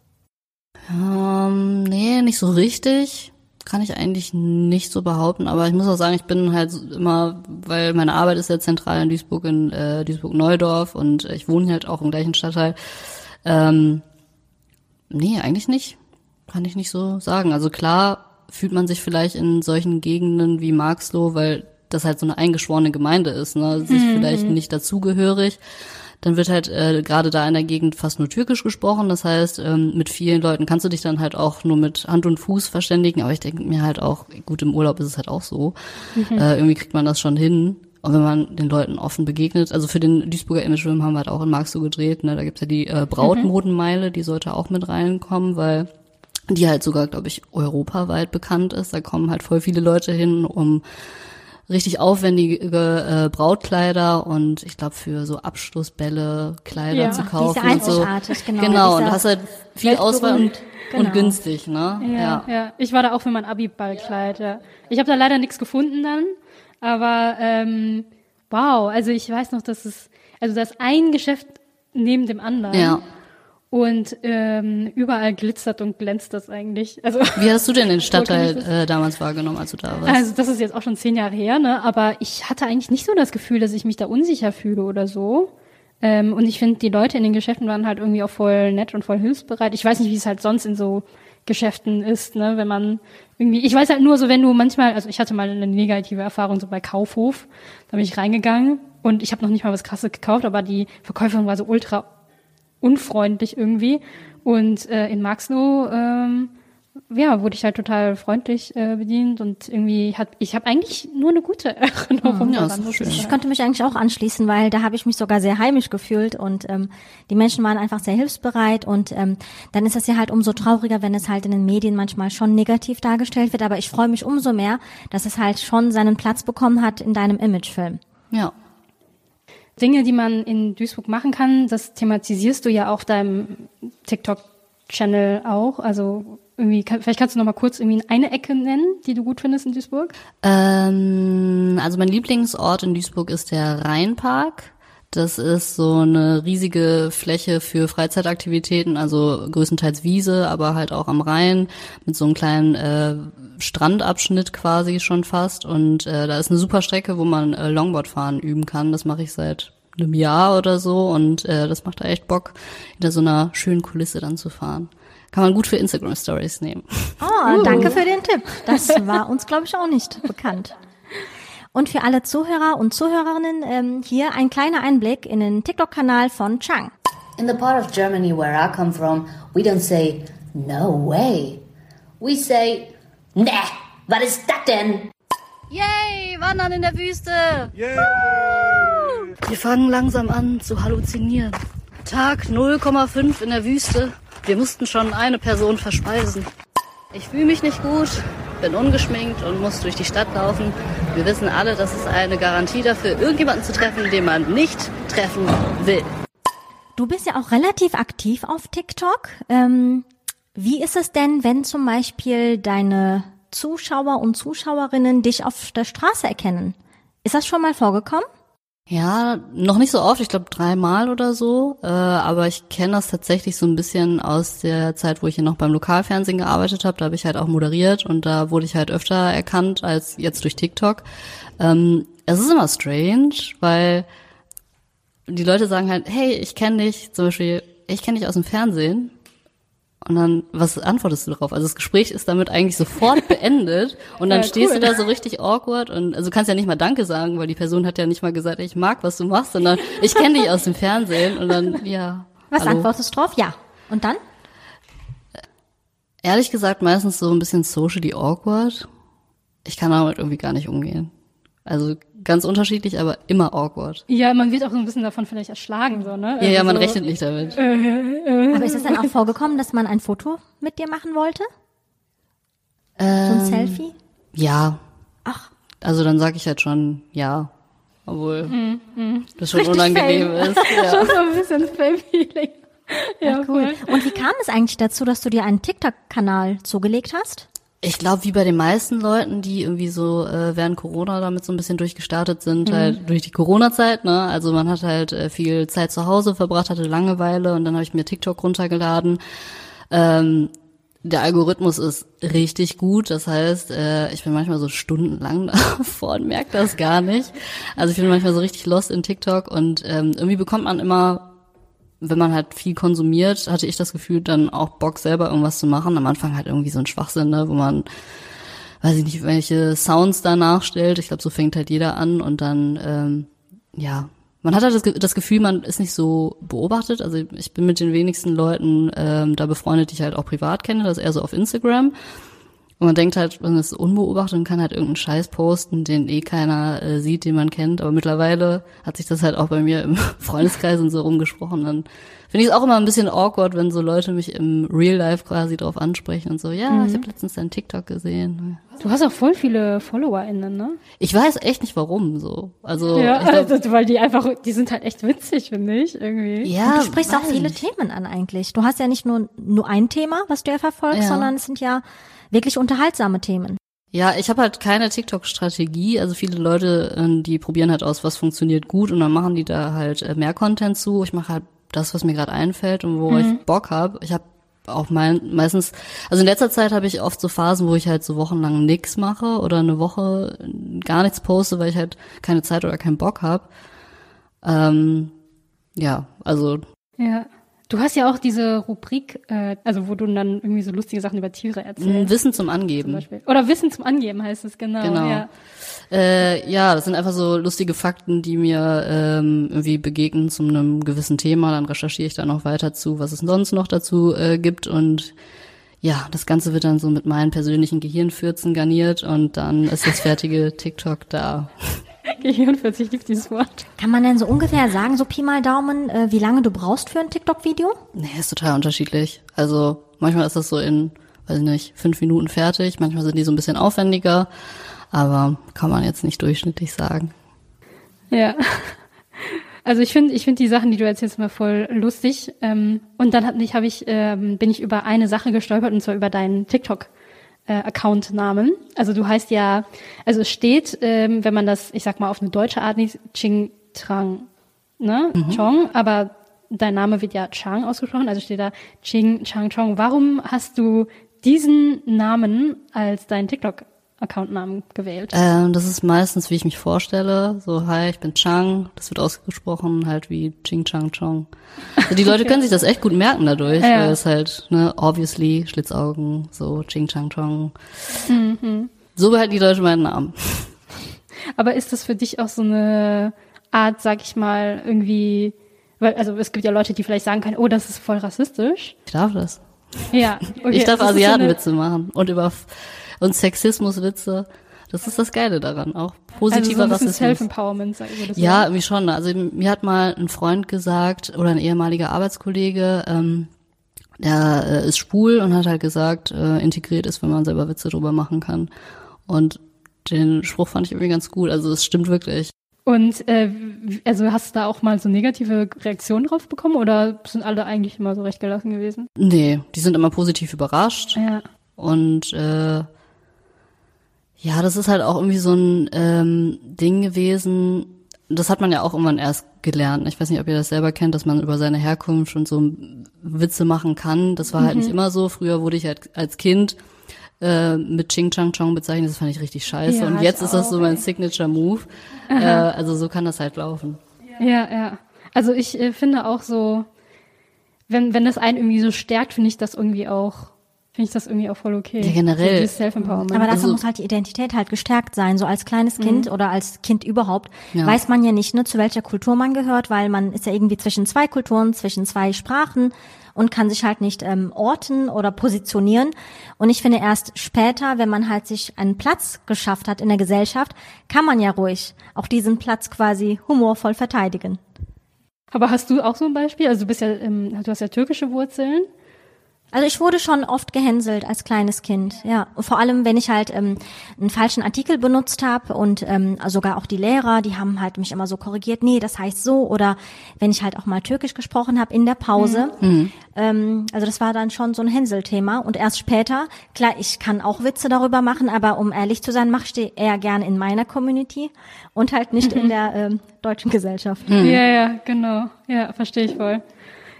Ähm, nee, nicht so richtig. Kann ich eigentlich nicht so behaupten, aber ich muss auch sagen, ich bin halt immer, weil meine Arbeit ist ja zentral in Duisburg, in äh, Duisburg-Neudorf und ich wohne halt auch im gleichen Stadtteil. Ähm, nee, eigentlich nicht. Kann ich nicht so sagen. Also klar fühlt man sich vielleicht in solchen Gegenden wie Marxloh, weil das halt so eine eingeschworene Gemeinde ist, ne, sich mhm. vielleicht nicht dazugehörig dann wird halt äh, gerade da in der Gegend fast nur Türkisch gesprochen. Das heißt, ähm, mit vielen Leuten kannst du dich dann halt auch nur mit Hand und Fuß verständigen. Aber ich denke mir halt auch, gut, im Urlaub ist es halt auch so. Mhm. Äh, irgendwie kriegt man das schon hin. Und wenn man den Leuten offen begegnet, also für den Duisburger Imagefilm haben wir halt auch in Marx so gedreht, ne? da gibt's ja die äh, Brautmodenmeile, die sollte auch mit reinkommen, weil die halt sogar, glaube ich, europaweit bekannt ist. Da kommen halt voll viele Leute hin, um richtig aufwendige äh, Brautkleider und ich glaube für so Abschlussbälle Kleider ja, zu kaufen. Diese einzigartig, so. genau. Genau, und hast halt viel Auswahl und, genau. und günstig, ne? Ja, ja, ja. Ich war da auch für mein Abi-Ballkleid, ja. Ich habe da leider nichts gefunden dann, aber ähm, wow, also ich weiß noch, dass es, also das ein Geschäft neben dem anderen. Ja. Und ähm, überall glitzert und glänzt das eigentlich. Also *laughs* wie hast du denn den *laughs* Stadtteil äh, damals wahrgenommen, als du da warst? Also das ist jetzt auch schon zehn Jahre her, ne? Aber ich hatte eigentlich nicht so das Gefühl, dass ich mich da unsicher fühle oder so. Ähm, und ich finde, die Leute in den Geschäften waren halt irgendwie auch voll nett und voll hilfsbereit. Ich weiß nicht, wie es halt sonst in so Geschäften ist, ne? Wenn man irgendwie, ich weiß halt nur so, wenn du manchmal, also ich hatte mal eine negative Erfahrung so bei Kaufhof, da bin ich reingegangen und ich habe noch nicht mal was Krasses gekauft, aber die Verkäuferin war so ultra unfreundlich irgendwie. Und äh, in Marxloh, ähm, ja, wurde ich halt total freundlich äh, bedient und irgendwie hat ich habe eigentlich nur eine gute *laughs* Erinnerung ja, daran. Ich, ich konnte mich eigentlich auch anschließen, weil da habe ich mich sogar sehr heimisch gefühlt und ähm, die Menschen waren einfach sehr hilfsbereit und ähm, dann ist das ja halt umso trauriger, wenn es halt in den Medien manchmal schon negativ dargestellt wird. Aber ich freue mich umso mehr, dass es halt schon seinen Platz bekommen hat in deinem Imagefilm. Ja, Dinge, die man in Duisburg machen kann, das thematisierst du ja auf deinem TikTok-Channel auch. Also irgendwie, vielleicht kannst du noch mal kurz irgendwie eine Ecke nennen, die du gut findest in Duisburg. Ähm, also mein Lieblingsort in Duisburg ist der Rheinpark. Das ist so eine riesige Fläche für Freizeitaktivitäten, also größtenteils Wiese, aber halt auch am Rhein mit so einem kleinen äh, Strandabschnitt quasi schon fast. Und äh, da ist eine super Strecke, wo man äh, Longboardfahren üben kann. Das mache ich seit einem Jahr oder so und äh, das macht da echt Bock, hinter so einer schönen Kulisse dann zu fahren. Kann man gut für Instagram Stories nehmen. Oh, uh. danke für den Tipp. Das war uns, glaube ich, auch nicht bekannt. Und für alle Zuhörer und Zuhörerinnen ähm, hier ein kleiner Einblick in den TikTok-Kanal von Chang. In the part of Germany where I come from, we don't say no way. We say ne, was ist das denn? Yay, wandern in der Wüste. Yay. Wir fangen langsam an zu halluzinieren. Tag 0,5 in der Wüste. Wir mussten schon eine Person verspeisen. Ich fühle mich nicht gut. Bin ungeschminkt und muss durch die Stadt laufen. Wir wissen alle, das ist eine Garantie dafür, irgendjemanden zu treffen, den man nicht treffen will. Du bist ja auch relativ aktiv auf TikTok. Ähm, wie ist es denn, wenn zum Beispiel deine Zuschauer und Zuschauerinnen dich auf der Straße erkennen? Ist das schon mal vorgekommen? Ja, noch nicht so oft, ich glaube dreimal oder so, äh, aber ich kenne das tatsächlich so ein bisschen aus der Zeit, wo ich hier noch beim Lokalfernsehen gearbeitet habe. Da habe ich halt auch moderiert und da wurde ich halt öfter erkannt als jetzt durch TikTok. Ähm, es ist immer strange, weil die Leute sagen halt, hey, ich kenne dich, zum Beispiel, ich kenne dich aus dem Fernsehen. Und dann, was antwortest du darauf? Also das Gespräch ist damit eigentlich sofort *laughs* beendet und dann Ja, stehst cool. du da so richtig awkward und also du kannst ja nicht mal Danke sagen, weil die Person hat ja nicht mal gesagt, ich mag, was du machst, sondern ich kenne dich aus dem Fernsehen und dann, ja. Was hallo. antwortest du drauf? Ja. Und dann? Ehrlich gesagt meistens so ein bisschen socially awkward. Ich kann damit irgendwie gar nicht umgehen. Also ganz unterschiedlich, aber immer awkward. Ja, man wird auch so ein bisschen davon vielleicht erschlagen, so, ne? Ja, ja, man Also, rechnet nicht damit. Aber ist es dann auch vorgekommen, dass man ein Foto mit dir machen wollte? So ein Selfie? Ja. Ach. Also dann sage ich halt schon ja. Obwohl das schon Richtig unangenehm fame. ist. Ja. *laughs* Schon so ein bisschen Fame-Feeling. Ja, Cool. Und wie kam es eigentlich dazu, dass du dir einen TikTok-Kanal zugelegt hast? Ich glaube, wie bei den meisten Leuten, die irgendwie so äh, während Corona damit so ein bisschen durchgestartet sind, halt durch die Corona-Zeit, ne? Also man hat halt äh, viel Zeit zu Hause verbracht, hatte Langeweile und dann habe ich mir TikTok runtergeladen. Ähm, der Algorithmus ist richtig gut, das heißt, äh, ich bin manchmal so stundenlang *laughs* davor und merke das gar nicht. Also ich bin manchmal so richtig lost in TikTok und ähm, irgendwie bekommt man immer wenn man halt viel konsumiert, hatte ich das Gefühl, dann auch Bock selber irgendwas zu machen. Am Anfang halt irgendwie so ein Schwachsinn, ne, wo man, weiß ich nicht, welche Sounds da nachstellt. Ich glaube, so fängt halt jeder an und dann, ähm, ja, man hat halt das, das Gefühl, man ist nicht so beobachtet. Also ich bin mit den wenigsten Leuten ähm, da befreundet, die ich halt auch privat kenne. Das ist eher so auf Instagram. Und man denkt halt, man ist unbeobachtet und kann halt irgendeinen Scheiß posten, den eh keiner äh, sieht, den man kennt. Aber mittlerweile hat sich das halt auch bei mir im *laughs* Freundeskreis und so rumgesprochen. Dann finde ich es auch immer ein bisschen awkward, wenn so Leute mich im Real Life quasi drauf ansprechen und so, ja, ich habe letztens deinen TikTok gesehen. Du hast auch voll viele FollowerInnen, ne? Ich weiß echt nicht warum so. Also Ja, glaub, also, weil die einfach, die sind halt echt witzig, finde ich, irgendwie. ja, du sprichst auch viele nicht. Themen an eigentlich. Du hast ja nicht nur, nur ein Thema, was du ja verfolgst, Ja. sondern es sind ja wirklich unterhaltsame Themen. Ja, ich habe halt keine TikTok-Strategie. Also viele Leute, äh, die probieren halt aus, was funktioniert gut und dann machen die da halt äh, mehr Content zu. Ich mache halt das, was mir gerade einfällt und wo ich Bock habe. Ich habe auch mein, meistens, also in letzter Zeit habe ich oft so Phasen, wo ich halt so wochenlang nix mache oder eine Woche gar nichts poste, weil ich halt keine Zeit oder keinen Bock habe. Ähm, ja, also Ja. Du hast ja auch diese Rubrik, äh, also wo du dann irgendwie so lustige Sachen über Tiere erzählst. Wissen zum Zum Angeben. Beispiel. Oder Wissen zum Angeben heißt es, genau. Genau. Ja. Äh, ja, das sind einfach so lustige Fakten, die mir ähm, irgendwie begegnen zu einem gewissen Thema. Dann recherchiere ich da noch weiter zu, was es sonst noch dazu äh, gibt. Und ja, das Ganze wird dann so mit meinen persönlichen Gehirnfürzen garniert und dann ist das fertige *laughs* TikTok da. *laughs* Gehirnfürze, ich liebe dieses Wort. Kann man denn so ungefähr sagen, so Pi mal Daumen, äh, wie lange du brauchst für ein TikTok-Video? Nee, ist total unterschiedlich. Also manchmal ist das so in, weiß ich nicht, fünf Minuten fertig. Manchmal sind die so ein bisschen aufwendiger. Aber kann man jetzt nicht durchschnittlich sagen. Ja. Also ich finde, ich finde die Sachen, die du erzählst, mal voll lustig. Ähm, und dann hab ich, hab ich, ähm, bin ich über eine Sache gestolpert und zwar über deinen TikTok. Äh, Account-Namen. Also du heißt ja, also es steht, ähm, wenn man das, ich sag mal, auf eine deutsche Art nicht, Ching Trang, ne? Chong, aber dein Name wird ja Chang ausgesprochen, also steht da Ching Chang Chong. Warum hast du diesen Namen als deinen TikTok-Account-Namen gewählt? Ähm, das ist meistens, wie ich mich vorstelle. So, hi, ich bin Chang. Das wird ausgesprochen halt wie Ching Chang Chong. Also die Leute *laughs* können sich das echt gut merken dadurch, Ja. weil es halt, ne, obviously, Schlitzaugen, so Ching Chang Chong. Mhm. So behalten die Leute meinen Namen. Aber ist das für dich auch so eine Art, sag ich mal, irgendwie, weil, also es gibt ja Leute, die vielleicht sagen können, oh, das ist voll rassistisch. Ich darf das. Ja, okay. ich darf das ist so eine- Asiatenwitze machen und über und Sexismuswitze. Das ist das Geile daran, auch Also so positiver ein bisschen Rassismus. Self-Empowerment, sag ich würde Ja, sagen. irgendwie schon. Also mir hat mal ein Freund gesagt oder ein ehemaliger Arbeitskollege, ähm, der äh, ist schwul und hat halt gesagt, äh, integriert ist, wenn man selber Witze drüber machen kann. Und den Spruch fand ich irgendwie ganz gut. Also es stimmt wirklich. Und äh, also hast du da auch mal so negative Reaktionen drauf bekommen oder sind alle eigentlich immer so recht gelassen gewesen? Nee, die sind immer positiv überrascht. Ja. Und äh, ja, das ist halt auch irgendwie so ein ähm, Ding gewesen. Das hat man ja auch irgendwann erst gelernt. Ich weiß nicht, ob ihr das selber kennt, dass man über seine Herkunft und so Witze machen kann. Das war halt nicht immer so. Früher wurde ich halt als Kind äh, mit Ching Chang Chong bezeichnet. Das fand ich richtig scheiße. Ja, und jetzt ist das so mein. Signature Move. Äh, also so kann das halt laufen. Ja, ja. Also ich äh, finde auch so, wenn, wenn das einen irgendwie so stärkt, finde ich das irgendwie auch, finde ich das irgendwie auch voll okay. Ja, generell. So Self-Empowerment. Aber dafür Also- muss halt die Identität halt gestärkt sein. So als kleines Kind oder als Kind überhaupt Ja. weiß man ja nicht, ne, zu welcher Kultur man gehört, weil man ist ja irgendwie zwischen zwei Kulturen, zwischen zwei Sprachen und kann sich halt nicht ähm, orten oder positionieren. Und ich finde erst später, wenn man halt sich einen Platz geschafft hat in der Gesellschaft, kann man ja ruhig auch diesen Platz quasi humorvoll verteidigen. Aber hast du auch so ein Beispiel? Also du bist ja, ähm, du hast ja türkische Wurzeln. Also ich wurde schon oft gehänselt als kleines Kind, ja. Vor allem, wenn ich halt ähm, einen falschen Artikel benutzt habe und ähm, sogar auch die Lehrer, die haben halt mich immer so korrigiert, nee, das heißt so. Oder wenn ich halt auch mal Türkisch gesprochen habe in der Pause. Ähm, also das war dann schon so ein Hänselthema. Und erst später, klar, ich kann auch Witze darüber machen, aber um ehrlich zu sein, mache ich die eher gern in meiner Community und halt nicht in der ähm, deutschen Gesellschaft. Ja, ja, genau. Ja, verstehe ich voll.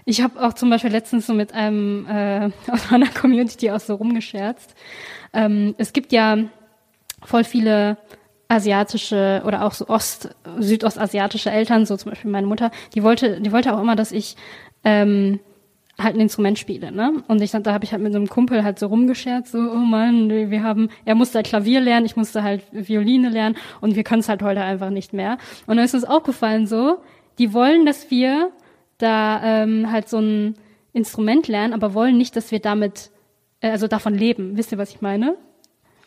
Ich habe auch zum Beispiel letztens so mit einem äh, *laughs* aus meiner Community auch so rumgescherzt. Ähm, es gibt ja voll viele asiatische oder auch so ost südostasiatische Eltern, so zum Beispiel meine Mutter, die wollte, die wollte auch immer, dass ich ähm, halt ein Instrument spiele, ne? Und ich da habe ich halt mit so einem Kumpel halt so rumgescherzt, so, oh Mann, wir haben, er musste halt Klavier lernen, ich musste halt Violine lernen und wir können es halt heute einfach nicht mehr. Und dann ist uns aufgefallen so, die wollen, dass wir da ähm, halt so ein Instrument lernen, aber wollen nicht, dass wir damit, äh, also davon leben. Wisst ihr, was ich meine?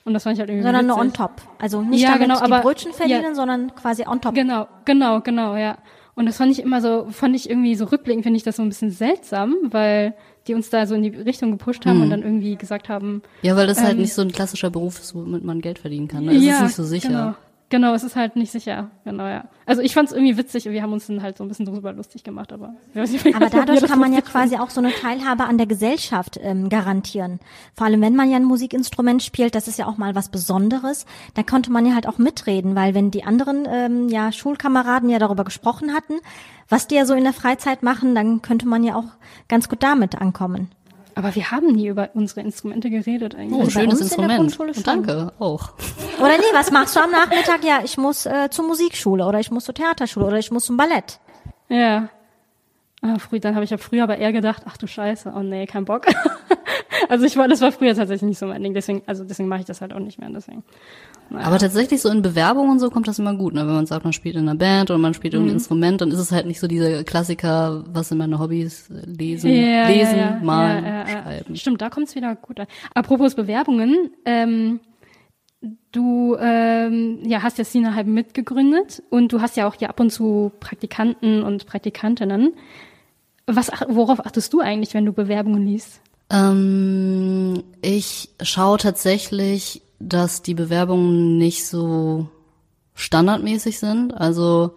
Und das fand ich halt irgendwie Sondern nur witzig. on top. Also nicht Ja, damit genau, die Brötchen verdienen, ja. sondern quasi on top. Genau, genau, genau, ja. Und das fand ich immer so, fand ich irgendwie so rückblickend, finde ich das so ein bisschen seltsam, weil die uns da so in die Richtung gepusht haben und dann irgendwie gesagt haben, Ja, weil das halt Ähm, nicht so ein klassischer Beruf ist, womit man Geld verdienen kann. Ne? Es ist nicht so sicher. Genau. Genau, es ist halt nicht sicher. Genau, ja. Also ich fand es irgendwie witzig und wir haben uns dann halt so ein bisschen drüber lustig gemacht, aber nicht, Aber dadurch kann man ja quasi auch so eine Teilhabe an der Gesellschaft ähm, garantieren. Vor allem, wenn man ja ein Musikinstrument spielt, das ist ja auch mal was Besonderes. Da konnte man ja halt auch mitreden, weil wenn die anderen ähm, ja Schulkameraden ja darüber gesprochen hatten, was die ja so in der Freizeit machen, dann könnte man ja auch ganz gut damit ankommen. Aber wir haben nie über unsere Instrumente geredet eigentlich. Oh, bei schönes in Instrument. Schon. danke, auch. Oder nee, was machst du am Nachmittag? Ja, ich muss äh, zur Musikschule oder ich muss zur Theaterschule oder ich muss zum Ballett. Ja. Ah, früh, dann habe ich ja früher aber eher gedacht, ach du Scheiße, oh nee, kein Bock. *laughs* also ich war, das war früher tatsächlich nicht so mein Ding, deswegen, also deswegen mache ich das halt auch nicht mehr, deswegen. Aber tatsächlich so in Bewerbungen und so kommt das immer gut, ne? Wenn man sagt, man spielt in einer Band oder man spielt Mhm. irgendein Instrument, dann ist es halt nicht so dieser Klassiker, was sind meine Hobbys? Lesen, Ja, lesen, ja, ja, malen, schreiben. Stimmt, da kommt's wieder gut an. Apropos Bewerbungen, ähm, du ähm, ja, hast ja Sina halb mitgegründet und du hast ja auch ja ab und zu Praktikanten und Praktikantinnen. Was, worauf achtest du eigentlich, wenn du Bewerbungen liest? Ähm, ich schaue tatsächlich, dass die Bewerbungen nicht so standardmäßig sind. Also,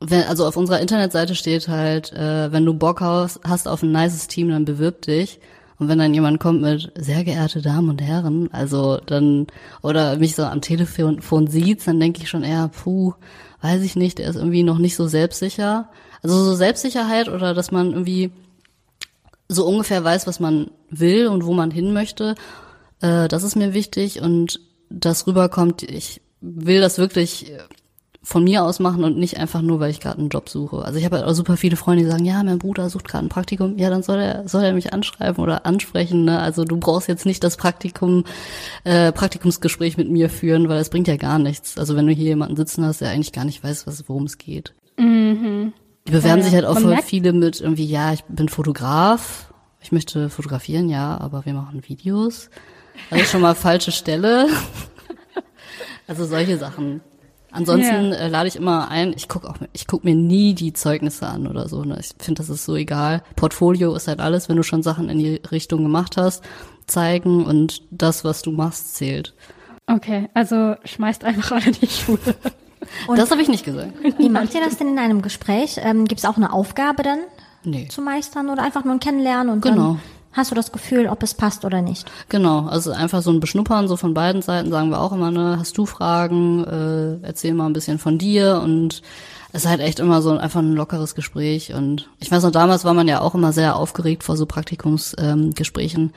wenn, also auf unserer Internetseite steht halt, äh, wenn du Bock hast, hast auf ein nices Team, dann bewirb dich. Und wenn dann jemand kommt mit sehr geehrte Damen und Herren, also dann, oder mich so am Telefon sieht, dann denke ich schon eher, puh, weiß ich nicht, der ist irgendwie noch nicht so selbstsicher. Also so Selbstsicherheit oder dass man irgendwie so ungefähr weiß, was man will und wo man hin möchte. Äh, das ist mir wichtig und das rüberkommt, ich will das wirklich äh, von mir aus machen und nicht einfach nur, weil ich gerade einen Job suche. Also ich habe halt auch super viele Freunde, die sagen, ja, mein Bruder sucht gerade ein Praktikum. Ja, dann soll er, soll er mich anschreiben oder ansprechen. Ne? Also du brauchst jetzt nicht das Praktikum, äh, Praktikumsgespräch mit mir führen, weil das bringt ja gar nichts. Also wenn du hier jemanden sitzen hast, der eigentlich gar nicht weiß, was, worum es geht. Die bewerben Ja, sich halt auch voll viele mit irgendwie, ja, ich bin Fotograf, ich möchte fotografieren, ja, aber wir machen Videos. Ist schon mal falsche Stelle. *laughs* Also solche Sachen. Ansonsten Ja. äh, lade ich immer ein, ich guck auch, ich guck mir nie die Zeugnisse an oder so. Ne? Ich finde, das ist so egal. Portfolio ist halt alles, wenn du schon Sachen in die Richtung gemacht hast, zeigen und das, was du machst, zählt. Okay, also schmeißt einfach alle die Schule. Das habe ich nicht gesagt. Wie macht ihr das denn in einem Gespräch? Ähm, Gibt es auch eine Aufgabe dann Nee. zu meistern oder einfach nur ein Kennenlernen und Genau. dann hast du das Gefühl, ob es passt oder nicht? Genau, also einfach so ein Beschnuppern, so von beiden Seiten sagen wir auch immer, ne, hast du Fragen, äh, erzähl mal ein bisschen von dir und es ist halt echt immer so einfach ein lockeres Gespräch und ich weiß noch, damals war man ja auch immer sehr aufgeregt vor so Praktikumsgesprächen, ähm.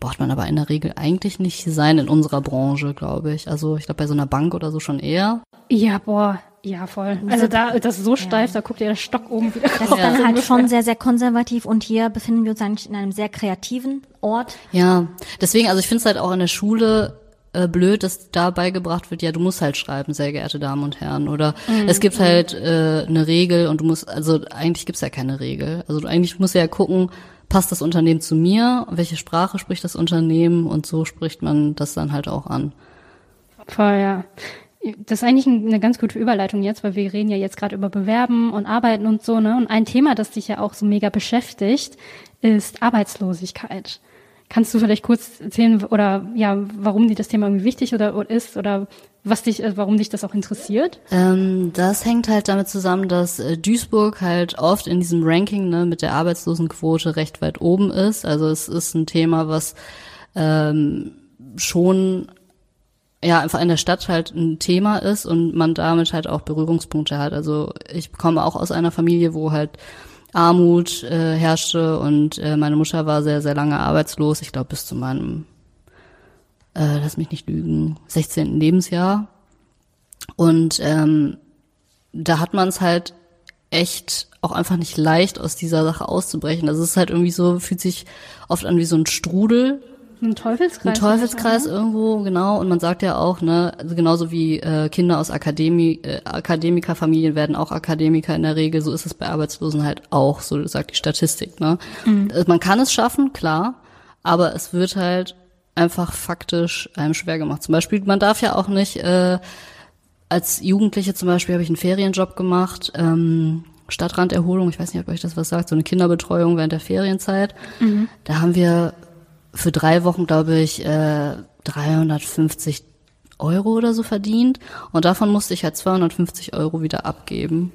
Braucht man aber in der Regel eigentlich nicht sein in unserer Branche, glaube ich. Also ich glaube bei so einer Bank oder so schon eher. Ja, boah, ja, voll. Also da, das ist so steif, da guckt ihr der Stock oben wieder Das ist dann *laughs* halt schon sehr, sehr konservativ und hier befinden wir uns eigentlich in einem sehr kreativen Ort. Ja, deswegen, also ich finde es halt auch in der Schule äh, blöd, dass da beigebracht wird, ja, du musst halt schreiben, sehr geehrte Damen und Herren. Oder es gibt halt äh, eine Regel und du musst, also eigentlich gibt's ja keine Regel. Also du, eigentlich musst du ja gucken, passt das Unternehmen zu mir, welche Sprache spricht das Unternehmen und so spricht man das dann halt auch an. Voll, ja. Das ist eigentlich eine ganz gute Überleitung jetzt, weil wir reden ja jetzt gerade über Bewerben und Arbeiten und so, ne? Und ein Thema, das dich ja auch so mega beschäftigt, ist Arbeitslosigkeit. Kannst du vielleicht kurz erzählen oder ja, warum dir das Thema irgendwie wichtig oder, ist oder was dich, äh, warum dich das auch interessiert? Ähm, das hängt halt damit zusammen, dass äh, Duisburg halt oft in diesem Ranking ne, mit der Arbeitslosenquote recht weit oben ist. Also es ist ein Thema, was ähm, schon ja einfach in der Stadt halt ein Thema ist und man damit halt auch Berührungspunkte hat. Also ich komme auch aus einer Familie, wo halt Armut äh, herrschte und äh, meine Mutter war sehr, sehr lange arbeitslos. Ich glaube bis zu meinem, äh, lass mich nicht lügen, 16. Lebensjahr. Und ähm, da hat man es halt echt auch einfach nicht leicht, aus dieser Sache auszubrechen. Das ist halt irgendwie so, fühlt sich oft an wie so ein Strudel, Ein Teufelskreis. ein Teufelskreis irgendwo, genau. Und man sagt ja auch, ne, also genauso wie äh, Kinder aus Akademie, äh, Akademikerfamilien werden auch Akademiker in der Regel, so ist es bei Arbeitslosen halt auch, so sagt die Statistik, ne. Also Man kann es schaffen, klar, aber es wird halt einfach faktisch einem schwer gemacht. Zum Beispiel, man darf ja auch nicht, äh, als Jugendliche zum Beispiel habe ich einen Ferienjob gemacht, ähm, Stadtranderholung, ich weiß nicht, ob euch das was sagt, so eine Kinderbetreuung während der Ferienzeit. Da haben wir für drei Wochen, glaube ich, äh, 350 Euro oder so verdient. Und davon musste ich halt 250 Euro wieder abgeben.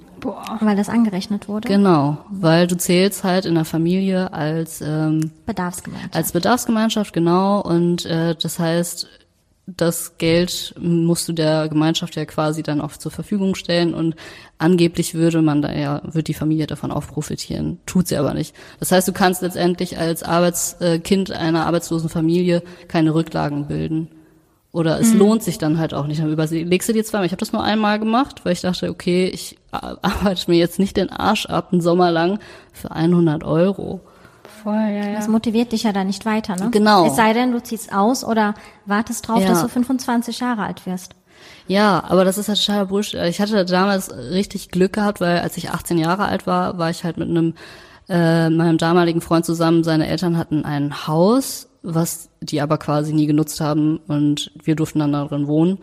Weil das angerechnet wurde. Genau, weil du zählst halt in der Familie als ähm, Bedarfsgemeinschaft. als Bedarfsgemeinschaft, genau. Und äh, das heißt, das Geld musst du der Gemeinschaft ja quasi dann auch zur Verfügung stellen und angeblich würde man da ja, wird die Familie davon auch profitieren. Tut sie aber nicht. Das heißt, du kannst letztendlich als Arbeitskind einer arbeitslosen Familie keine Rücklagen bilden. Oder es lohnt sich dann halt auch nicht. Dann überlegst du dir zweimal. Ich habe das nur einmal gemacht, weil ich dachte, okay, ich *laughs* arbeite mir jetzt nicht den Arsch ab, einen Sommer lang für 100 Euro. Voll, ja, ja. Das motiviert dich ja dann nicht weiter, ne? Genau. Es sei denn, du ziehst aus oder wartest drauf, Ja. dass du 25 Jahre alt wirst. Ja, aber das ist halt totaler Bullshit. Ich hatte damals richtig Glück gehabt, weil als ich 18 Jahre alt war, war ich halt mit einem äh, meinem damaligen Freund zusammen. Seine Eltern hatten ein Haus, was die aber quasi nie genutzt haben und wir durften dann darin wohnen.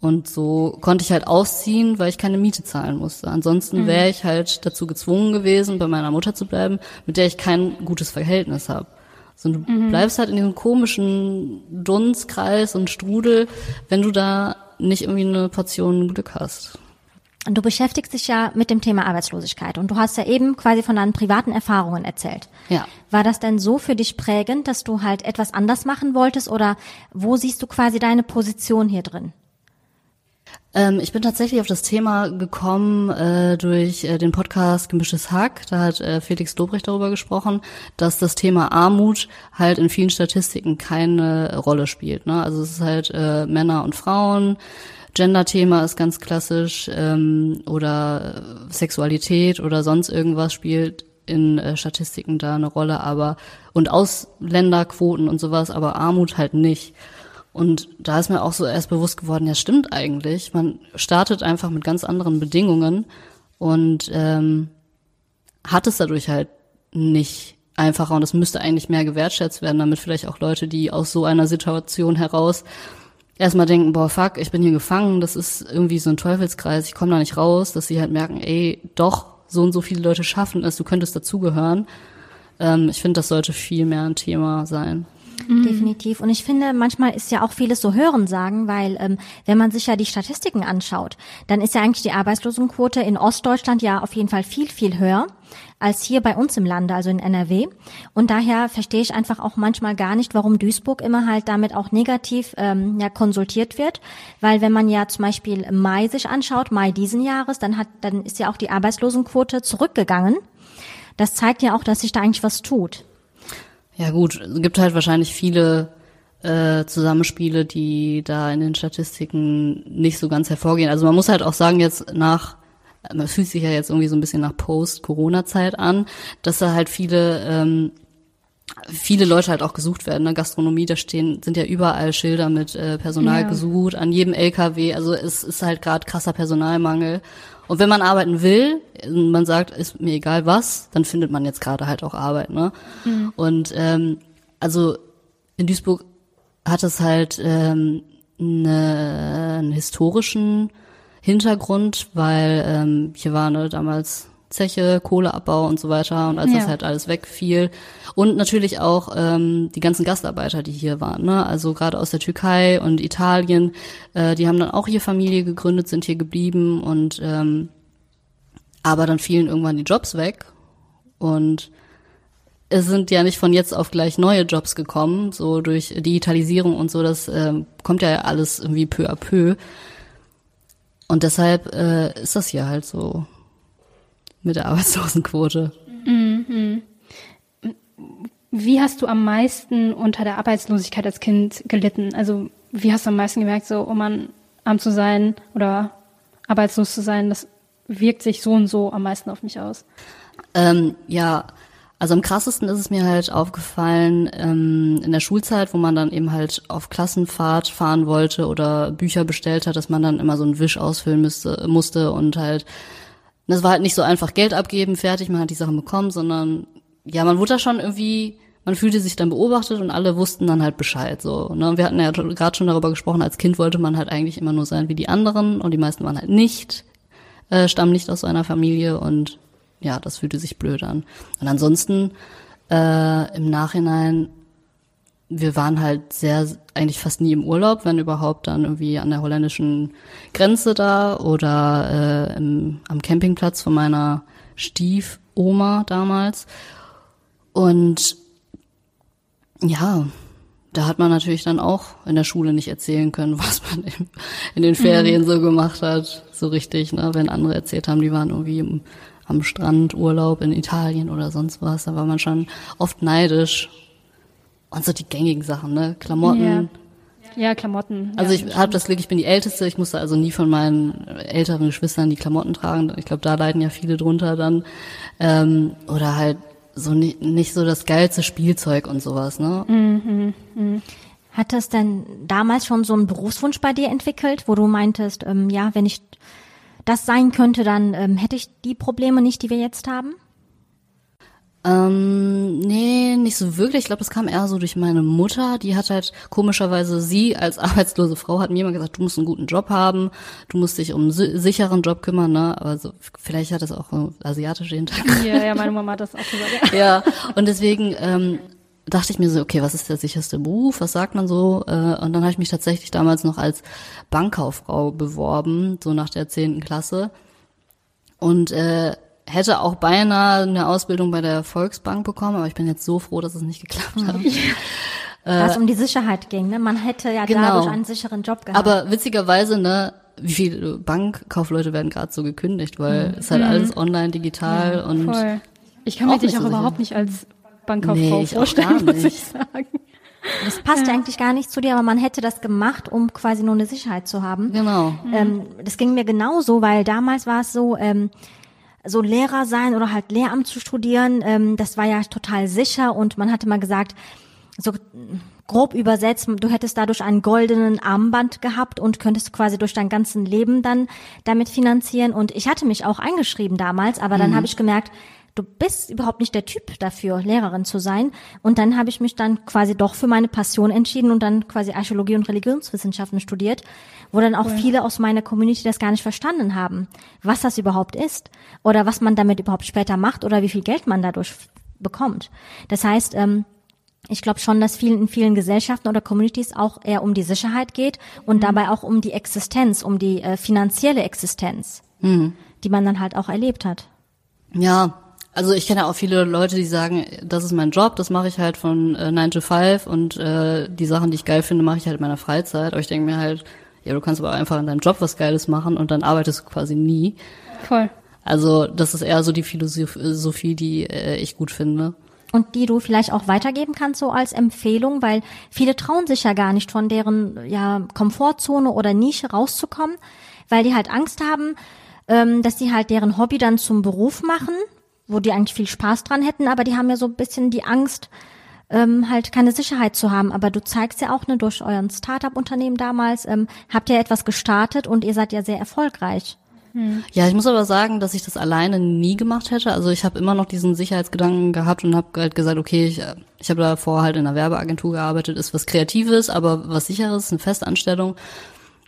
Und so konnte ich halt ausziehen, weil ich keine Miete zahlen musste. Ansonsten wäre ich halt dazu gezwungen gewesen, bei meiner Mutter zu bleiben, mit der ich kein gutes Verhältnis habe. So, du bleibst halt in diesem komischen Dunstkreis und Strudel, wenn du da nicht irgendwie eine Portion Glück hast. Und du beschäftigst dich ja mit dem Thema Arbeitslosigkeit und du hast ja eben quasi von deinen privaten Erfahrungen erzählt. Ja. War das denn so für dich prägend, dass du halt etwas anders machen wolltest oder wo siehst du quasi deine Position hier drin? Ähm, ich bin tatsächlich auf das Thema gekommen äh, durch äh, den Podcast Gemischtes Hack. Da hat äh, Felix Lobrecht darüber gesprochen, dass das Thema Armut halt in vielen Statistiken keine Rolle spielt. Ne? Also es ist halt äh, Männer und Frauen. Gender-Thema ist ganz klassisch ähm, oder äh, Sexualität oder sonst irgendwas spielt in äh, Statistiken da eine Rolle, aber und Ausländerquoten und sowas, aber Armut halt nicht. Und da ist mir auch so erst bewusst geworden, ja stimmt eigentlich. Man startet einfach mit ganz anderen Bedingungen und ähm, hat es dadurch halt nicht einfacher und es müsste eigentlich mehr gewertschätzt werden, damit vielleicht auch Leute, die aus so einer Situation heraus erstmal denken, boah, fuck, ich bin hier gefangen, das ist irgendwie so ein Teufelskreis, ich komme da nicht raus, dass sie halt merken, ey, doch, so und so viele Leute schaffen es, du könntest dazugehören. Ähm, ich finde, das sollte viel mehr ein Thema sein. Mhm. Definitiv. Und ich finde, manchmal ist ja auch vieles so Hörensagen, weil ähm, wenn man sich ja die Statistiken anschaut, dann ist ja eigentlich die Arbeitslosenquote in Ostdeutschland ja auf jeden Fall viel, viel höher als hier bei uns im Lande, also in NRW. Und daher verstehe ich einfach auch manchmal gar nicht, warum Duisburg immer halt damit auch negativ ähm, ja, konsultiert wird. Weil wenn man ja zum Beispiel Mai sich anschaut, Mai diesen Jahres, dann hat, dann ist ja auch die Arbeitslosenquote zurückgegangen. Das zeigt ja auch, dass sich da eigentlich was tut. Ja gut, es gibt halt wahrscheinlich viele äh, Zusammenspiele, die da in den Statistiken nicht so ganz hervorgehen. Also man muss halt auch sagen, jetzt nach, man fühlt sich ja jetzt irgendwie so ein bisschen nach Post-Corona-Zeit an, dass da halt viele ähm, viele Leute halt auch gesucht werden. Ne? Gastronomie, da stehen, sind ja überall Schilder mit äh, Personal ja. gesucht, an jedem LKW. Also es ist halt gerade krasser Personalmangel. Und wenn man arbeiten will, man sagt, ist mir egal was, dann findet man jetzt gerade halt auch Arbeit, ne? Mhm. Und ähm, also in Duisburg hat es halt ähm, ne, einen historischen Hintergrund, weil ähm, hier war ne, damals Zeche, Kohleabbau und so weiter. Und als ja. das halt alles wegfiel. Und natürlich auch ähm, die ganzen Gastarbeiter, die hier waren. Ne? Also gerade aus der Türkei und Italien, äh, die haben dann auch hier Familie gegründet, sind hier geblieben und ähm, aber dann fielen irgendwann die Jobs weg und es sind ja nicht von jetzt auf gleich neue Jobs gekommen, so durch Digitalisierung und so, das äh, kommt ja alles irgendwie peu à peu. Und deshalb äh, ist das hier halt so mit der Arbeitslosenquote. Mhm. Wie hast du am meisten unter der Arbeitslosigkeit als Kind gelitten? Also wie hast du am meisten gemerkt, so, um an arm zu sein oder arbeitslos zu sein, das wirkt sich so und so am meisten auf mich aus? Ähm, ja, also am krassesten ist es mir halt aufgefallen ähm, in der Schulzeit, wo man dann eben halt auf Klassenfahrt fahren wollte oder Bücher bestellt hat, dass man dann immer so einen Wisch ausfüllen müsste, musste und halt das war halt nicht so einfach Geld abgeben, fertig, man hat die Sachen bekommen, sondern ja, man wurde da schon irgendwie, man fühlte sich dann beobachtet und alle wussten dann halt Bescheid. So, ne? Und wir hatten ja gerade schon darüber gesprochen, als Kind wollte man halt eigentlich immer nur sein wie die anderen und die meisten waren halt nicht, äh, stammen nicht aus so einer Familie und ja, das fühlte sich blöd an. Und ansonsten äh, im Nachhinein wir waren halt sehr, eigentlich fast nie im Urlaub, wenn überhaupt dann irgendwie an der holländischen Grenze da oder äh, im, am Campingplatz von meiner Stiefoma damals. Und ja, da hat man natürlich dann auch in der Schule nicht erzählen können, *laughs* was man in, in den Ferien mhm. so gemacht hat, so richtig, ne? Wenn andere erzählt haben, die waren irgendwie im, am Strand, Urlaub in Italien oder sonst was, da war man schon oft neidisch und so die gängigen Sachen, ne? Klamotten. Ja. Ja, Klamotten. Also ja, ich habe das Glück, ich bin die Älteste. Ich musste also nie von meinen älteren Geschwistern die Klamotten tragen. Ich glaube, da leiden ja viele drunter dann. Ähm, oder halt so nicht, nicht so das geilste Spielzeug und sowas, ne? Mhm, mh. Hat das denn damals schon so einen Berufswunsch bei dir entwickelt, wo du meintest, ähm, ja, wenn ich das sein könnte, dann ähm, hätte ich die Probleme nicht, die wir jetzt haben? Ähm, nee, nicht so wirklich. Ich glaube, das kam eher so durch meine Mutter. Die hat halt komischerweise sie als *laughs* arbeitslose Frau hat mir immer gesagt, du musst einen guten Job haben, du musst dich um einen sicheren Job kümmern, ne? Aber so, vielleicht hat das auch asiatische Hintergrund. Ja, ja, meine Mama hat das auch gesagt. Ja, *laughs* ja und deswegen ähm, dachte ich mir so, okay, was ist der sicherste Beruf? Was sagt man so? Äh, und dann habe ich mich tatsächlich damals noch als Bankkauffrau beworben, so nach der zehnten Klasse. Und äh, hätte auch beinahe eine Ausbildung bei der Volksbank bekommen, aber ich bin jetzt so froh, dass es nicht geklappt hat. Mhm. *laughs* Da es um die Sicherheit ging, ne? Man hätte ja genau. dadurch einen sicheren Job gehabt. Aber witzigerweise, ne, wie viele Bankkaufleute werden gerade so gekündigt, weil mhm. es halt mhm. alles online, digital ja, und voll. Ich kann mir dich auch so überhaupt nicht als Bankkauffrau nee, vorstellen, muss ich sagen. Das passt ja. eigentlich gar nicht zu dir, aber man hätte das gemacht, um quasi nur eine Sicherheit zu haben. Genau. Ähm, das ging mir genauso, weil damals war es so, ähm, so Lehrer sein oder halt Lehramt zu studieren, ähm, das war ja total sicher und man hatte mal gesagt, so grob übersetzt, du hättest dadurch einen goldenen Armband gehabt und könntest quasi durch dein ganzen Leben dann damit finanzieren. Und ich hatte mich auch eingeschrieben damals, aber dann mhm. habe ich gemerkt, du bist überhaupt nicht der Typ dafür, Lehrerin zu sein. Und dann habe ich mich dann quasi doch für meine Passion entschieden und dann quasi Archäologie und Religionswissenschaften studiert, wo dann auch viele aus meiner Community das gar nicht verstanden haben, was das überhaupt ist oder was man damit überhaupt später macht oder wie viel Geld man dadurch bekommt. Das heißt, ähm, ich glaube schon, dass vielen in vielen Gesellschaften oder Communities auch eher um die Sicherheit geht und mhm. dabei auch um die Existenz, um die äh, finanzielle Existenz, mhm. die man dann halt auch erlebt hat. Ja, also ich kenne ja auch viele Leute, die sagen, das ist mein Job, das mache ich halt von äh, 9 to 5 und äh, die Sachen, die ich geil finde, mache ich halt in meiner Freizeit. Aber ich denke mir halt, ja, du kannst aber einfach in deinem Job was Geiles machen und dann arbeitest du quasi nie. Voll. Also das ist eher so die Philosophie, die äh, ich gut finde. Und die du vielleicht auch weitergeben kannst, so als Empfehlung, weil viele trauen sich ja gar nicht von deren ja, Komfortzone oder Nische rauszukommen, weil die halt Angst haben, ähm, dass die halt deren Hobby dann zum Beruf machen wo die eigentlich viel Spaß dran hätten, aber die haben ja so ein bisschen die Angst, ähm, halt keine Sicherheit zu haben. Aber du zeigst ja auch ne, durch euren Startup-Unternehmen damals, ähm, habt ihr etwas gestartet und ihr seid ja sehr erfolgreich. Hm. Ja, ich muss aber sagen, dass ich das alleine nie gemacht hätte. Also ich habe immer noch diesen Sicherheitsgedanken gehabt und habe halt gesagt, okay, ich, ich habe davor halt in einer Werbeagentur gearbeitet, ist was Kreatives, aber was Sicheres, eine Festanstellung.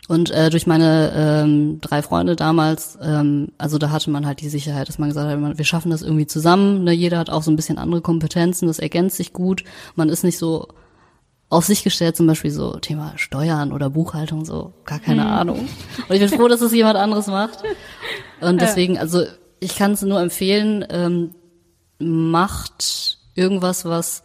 Und äh, durch meine ähm, drei Freunde damals, ähm, also da hatte man halt die Sicherheit, dass man gesagt hat, wir schaffen das irgendwie zusammen. Ne? Jeder hat auch so ein bisschen andere Kompetenzen, das ergänzt sich gut. Man ist nicht so auf sich gestellt, zum Beispiel so Thema Steuern oder Buchhaltung, so gar keine hm. Ahnung. Und ich bin froh, dass es jemand anderes macht. Und deswegen, also ich kann es nur empfehlen, ähm, macht irgendwas, was,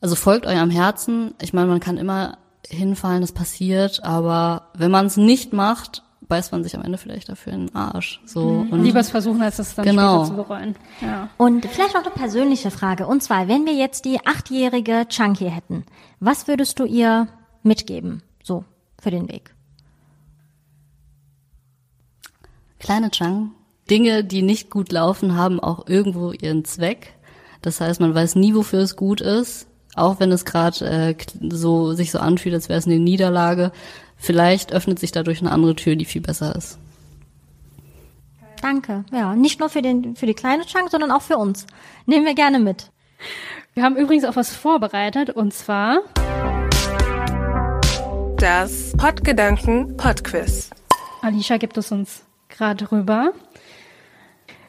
also folgt eurem Herzen. Ich meine, man kann immer hinfallen, das passiert, aber wenn man es nicht macht, beißt man sich am Ende vielleicht dafür in den Arsch. So mhm. und lieber es versuchen, als es dann genau. später zu bereuen. Ja. Und vielleicht noch eine persönliche Frage. Und zwar, wenn wir jetzt die achtjährige Chunky hätten, was würdest du ihr mitgeben, so für den Weg? Kleine Chang, Dinge, die nicht gut laufen, haben auch irgendwo ihren Zweck. Das heißt, man weiß nie, wofür es gut ist auch wenn es gerade äh, so sich so anfühlt, als wäre es eine Niederlage, vielleicht öffnet sich dadurch eine andere Tür, die viel besser ist. Danke. Ja, nicht nur für den für die kleine Chunk, sondern auch für uns. Nehmen wir gerne mit. Wir haben übrigens auch was vorbereitet und zwar das Podgedanken Podquiz. Alicia gibt es uns gerade rüber.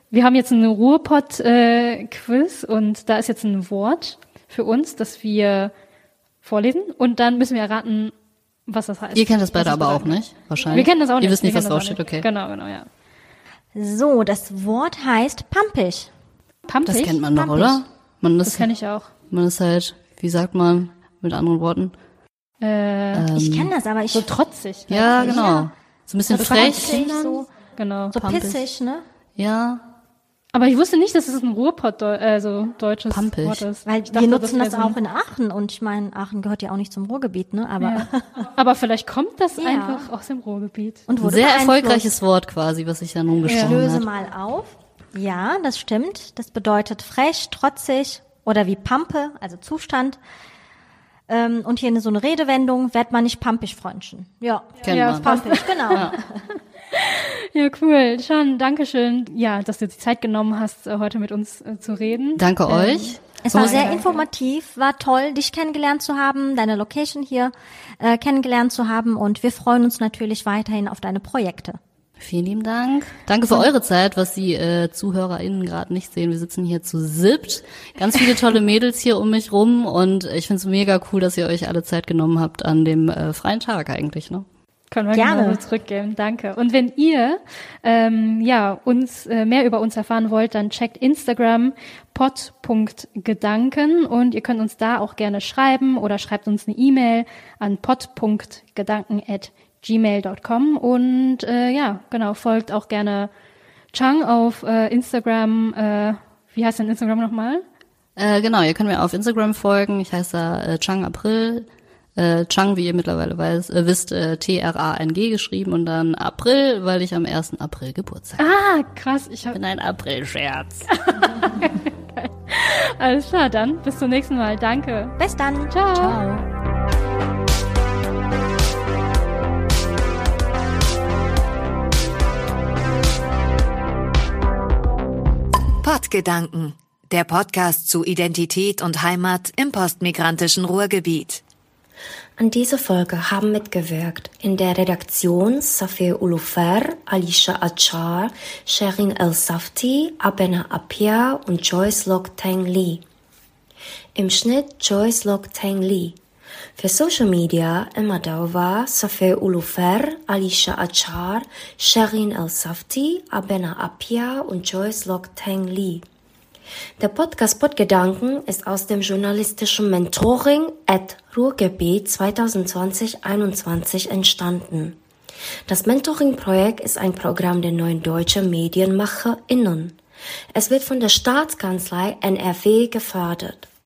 Wir haben jetzt einen Ruhrpott-Quiz äh, und da ist jetzt ein Wort für uns, das wir vorlesen und dann müssen wir erraten, was das heißt. Ihr kennt das beide aber auch nicht, wahrscheinlich. Wir kennen das auch nicht. Ihr wisst nicht, was draufsteht, okay. Genau, genau, ja. So, das Wort heißt pampig. Pampig? Das kennt man doch, oder? Man ist, das kenne ich auch. Man ist halt, wie sagt man mit anderen Worten? Äh, ähm, ich kenne das, aber ich... So trotzig. Ja, genau. Ja. So ein bisschen so frech. So, genau. So pissig, ne? Ja, aber ich wusste nicht, dass es ein Ruhrpott, also deutsches Pampig. Wort ist. Weil wir nutzen das, das auch in Aachen und ich meine, Aachen gehört ja auch nicht zum Ruhrgebiet, ne? Aber, ja. *laughs* aber vielleicht kommt das ja. einfach aus dem Ruhrgebiet. Und wurde Sehr erfolgreiches Wort quasi, was ich dann umgesprochen habe. Ich löse mal auf. Ja, das stimmt. Das bedeutet frech, trotzig oder wie Pampe, also Zustand. Ähm, und hier so eine Redewendung, werd man nicht pampig, Freundchen. Ja, Kennt ja, man. pampig, genau. Ja. *laughs* *laughs* Ja, cool. Sean, danke schön, ja, dass du die Zeit genommen hast, äh, heute mit uns äh, zu reden. Danke ähm, euch. Es war sehr informativ, war toll, dich kennengelernt zu haben, deine Location hier äh, kennengelernt zu haben und wir freuen uns natürlich weiterhin auf deine Projekte. Vielen lieben Dank. Danke für eure Zeit, was die äh, ZuhörerInnen gerade nicht sehen. Wir sitzen hier zu siebt. Ganz viele tolle *laughs* Mädels hier um mich rum und ich finde es mega cool, dass ihr euch alle Zeit genommen habt an dem äh, freien Tag eigentlich. Ne? Können wir gerne zurückgeben, danke. Und wenn ihr ähm, ja uns äh, mehr über uns erfahren wollt, dann checkt Instagram pod.gedanken und ihr könnt uns da auch gerne schreiben oder schreibt uns eine E-Mail an pod.gedanken@gmail.com und äh, ja genau folgt auch gerne Chang auf äh, Instagram. Äh, wie heißt denn Instagram nochmal? Äh, genau, ihr könnt mir auf Instagram folgen. Ich heiße äh, Chang April äh, Chang, wie ihr mittlerweile weiß, äh, wisst, äh, T-R-A-N-G geschrieben und dann April, weil ich am 1. April Geburtstag habe. Ah, krass. Ich hab... bin ein April-Scherz. *laughs* Alles klar, dann bis zum nächsten Mal. Danke. Bis dann. Ciao. Ciao. Pottgedanken, der Podcast zu Identität und Heimat im postmigrantischen Ruhrgebiet. An dieser Folge haben mitgewirkt in der Redaktion Safir Ulufer, Alicia Achar, Sherin El Safti, Abena Apia und Joyce Lok Tang Lee. Im Schnitt Joyce Lok Tang Lee. Für Social Media immer da war Safir Ulufer, Alicia Achar, Sherin El Safti, Abena Apia und Joyce Lok Tang Lee. Der Podcast Podgedanken ist aus dem journalistischen Mentoring at Ruhrgebiet 2020-21 entstanden. Das Mentoring-Projekt ist ein Programm der neuen deutschen MedienmacherInnen. Es wird von der Staatskanzlei NRW gefördert.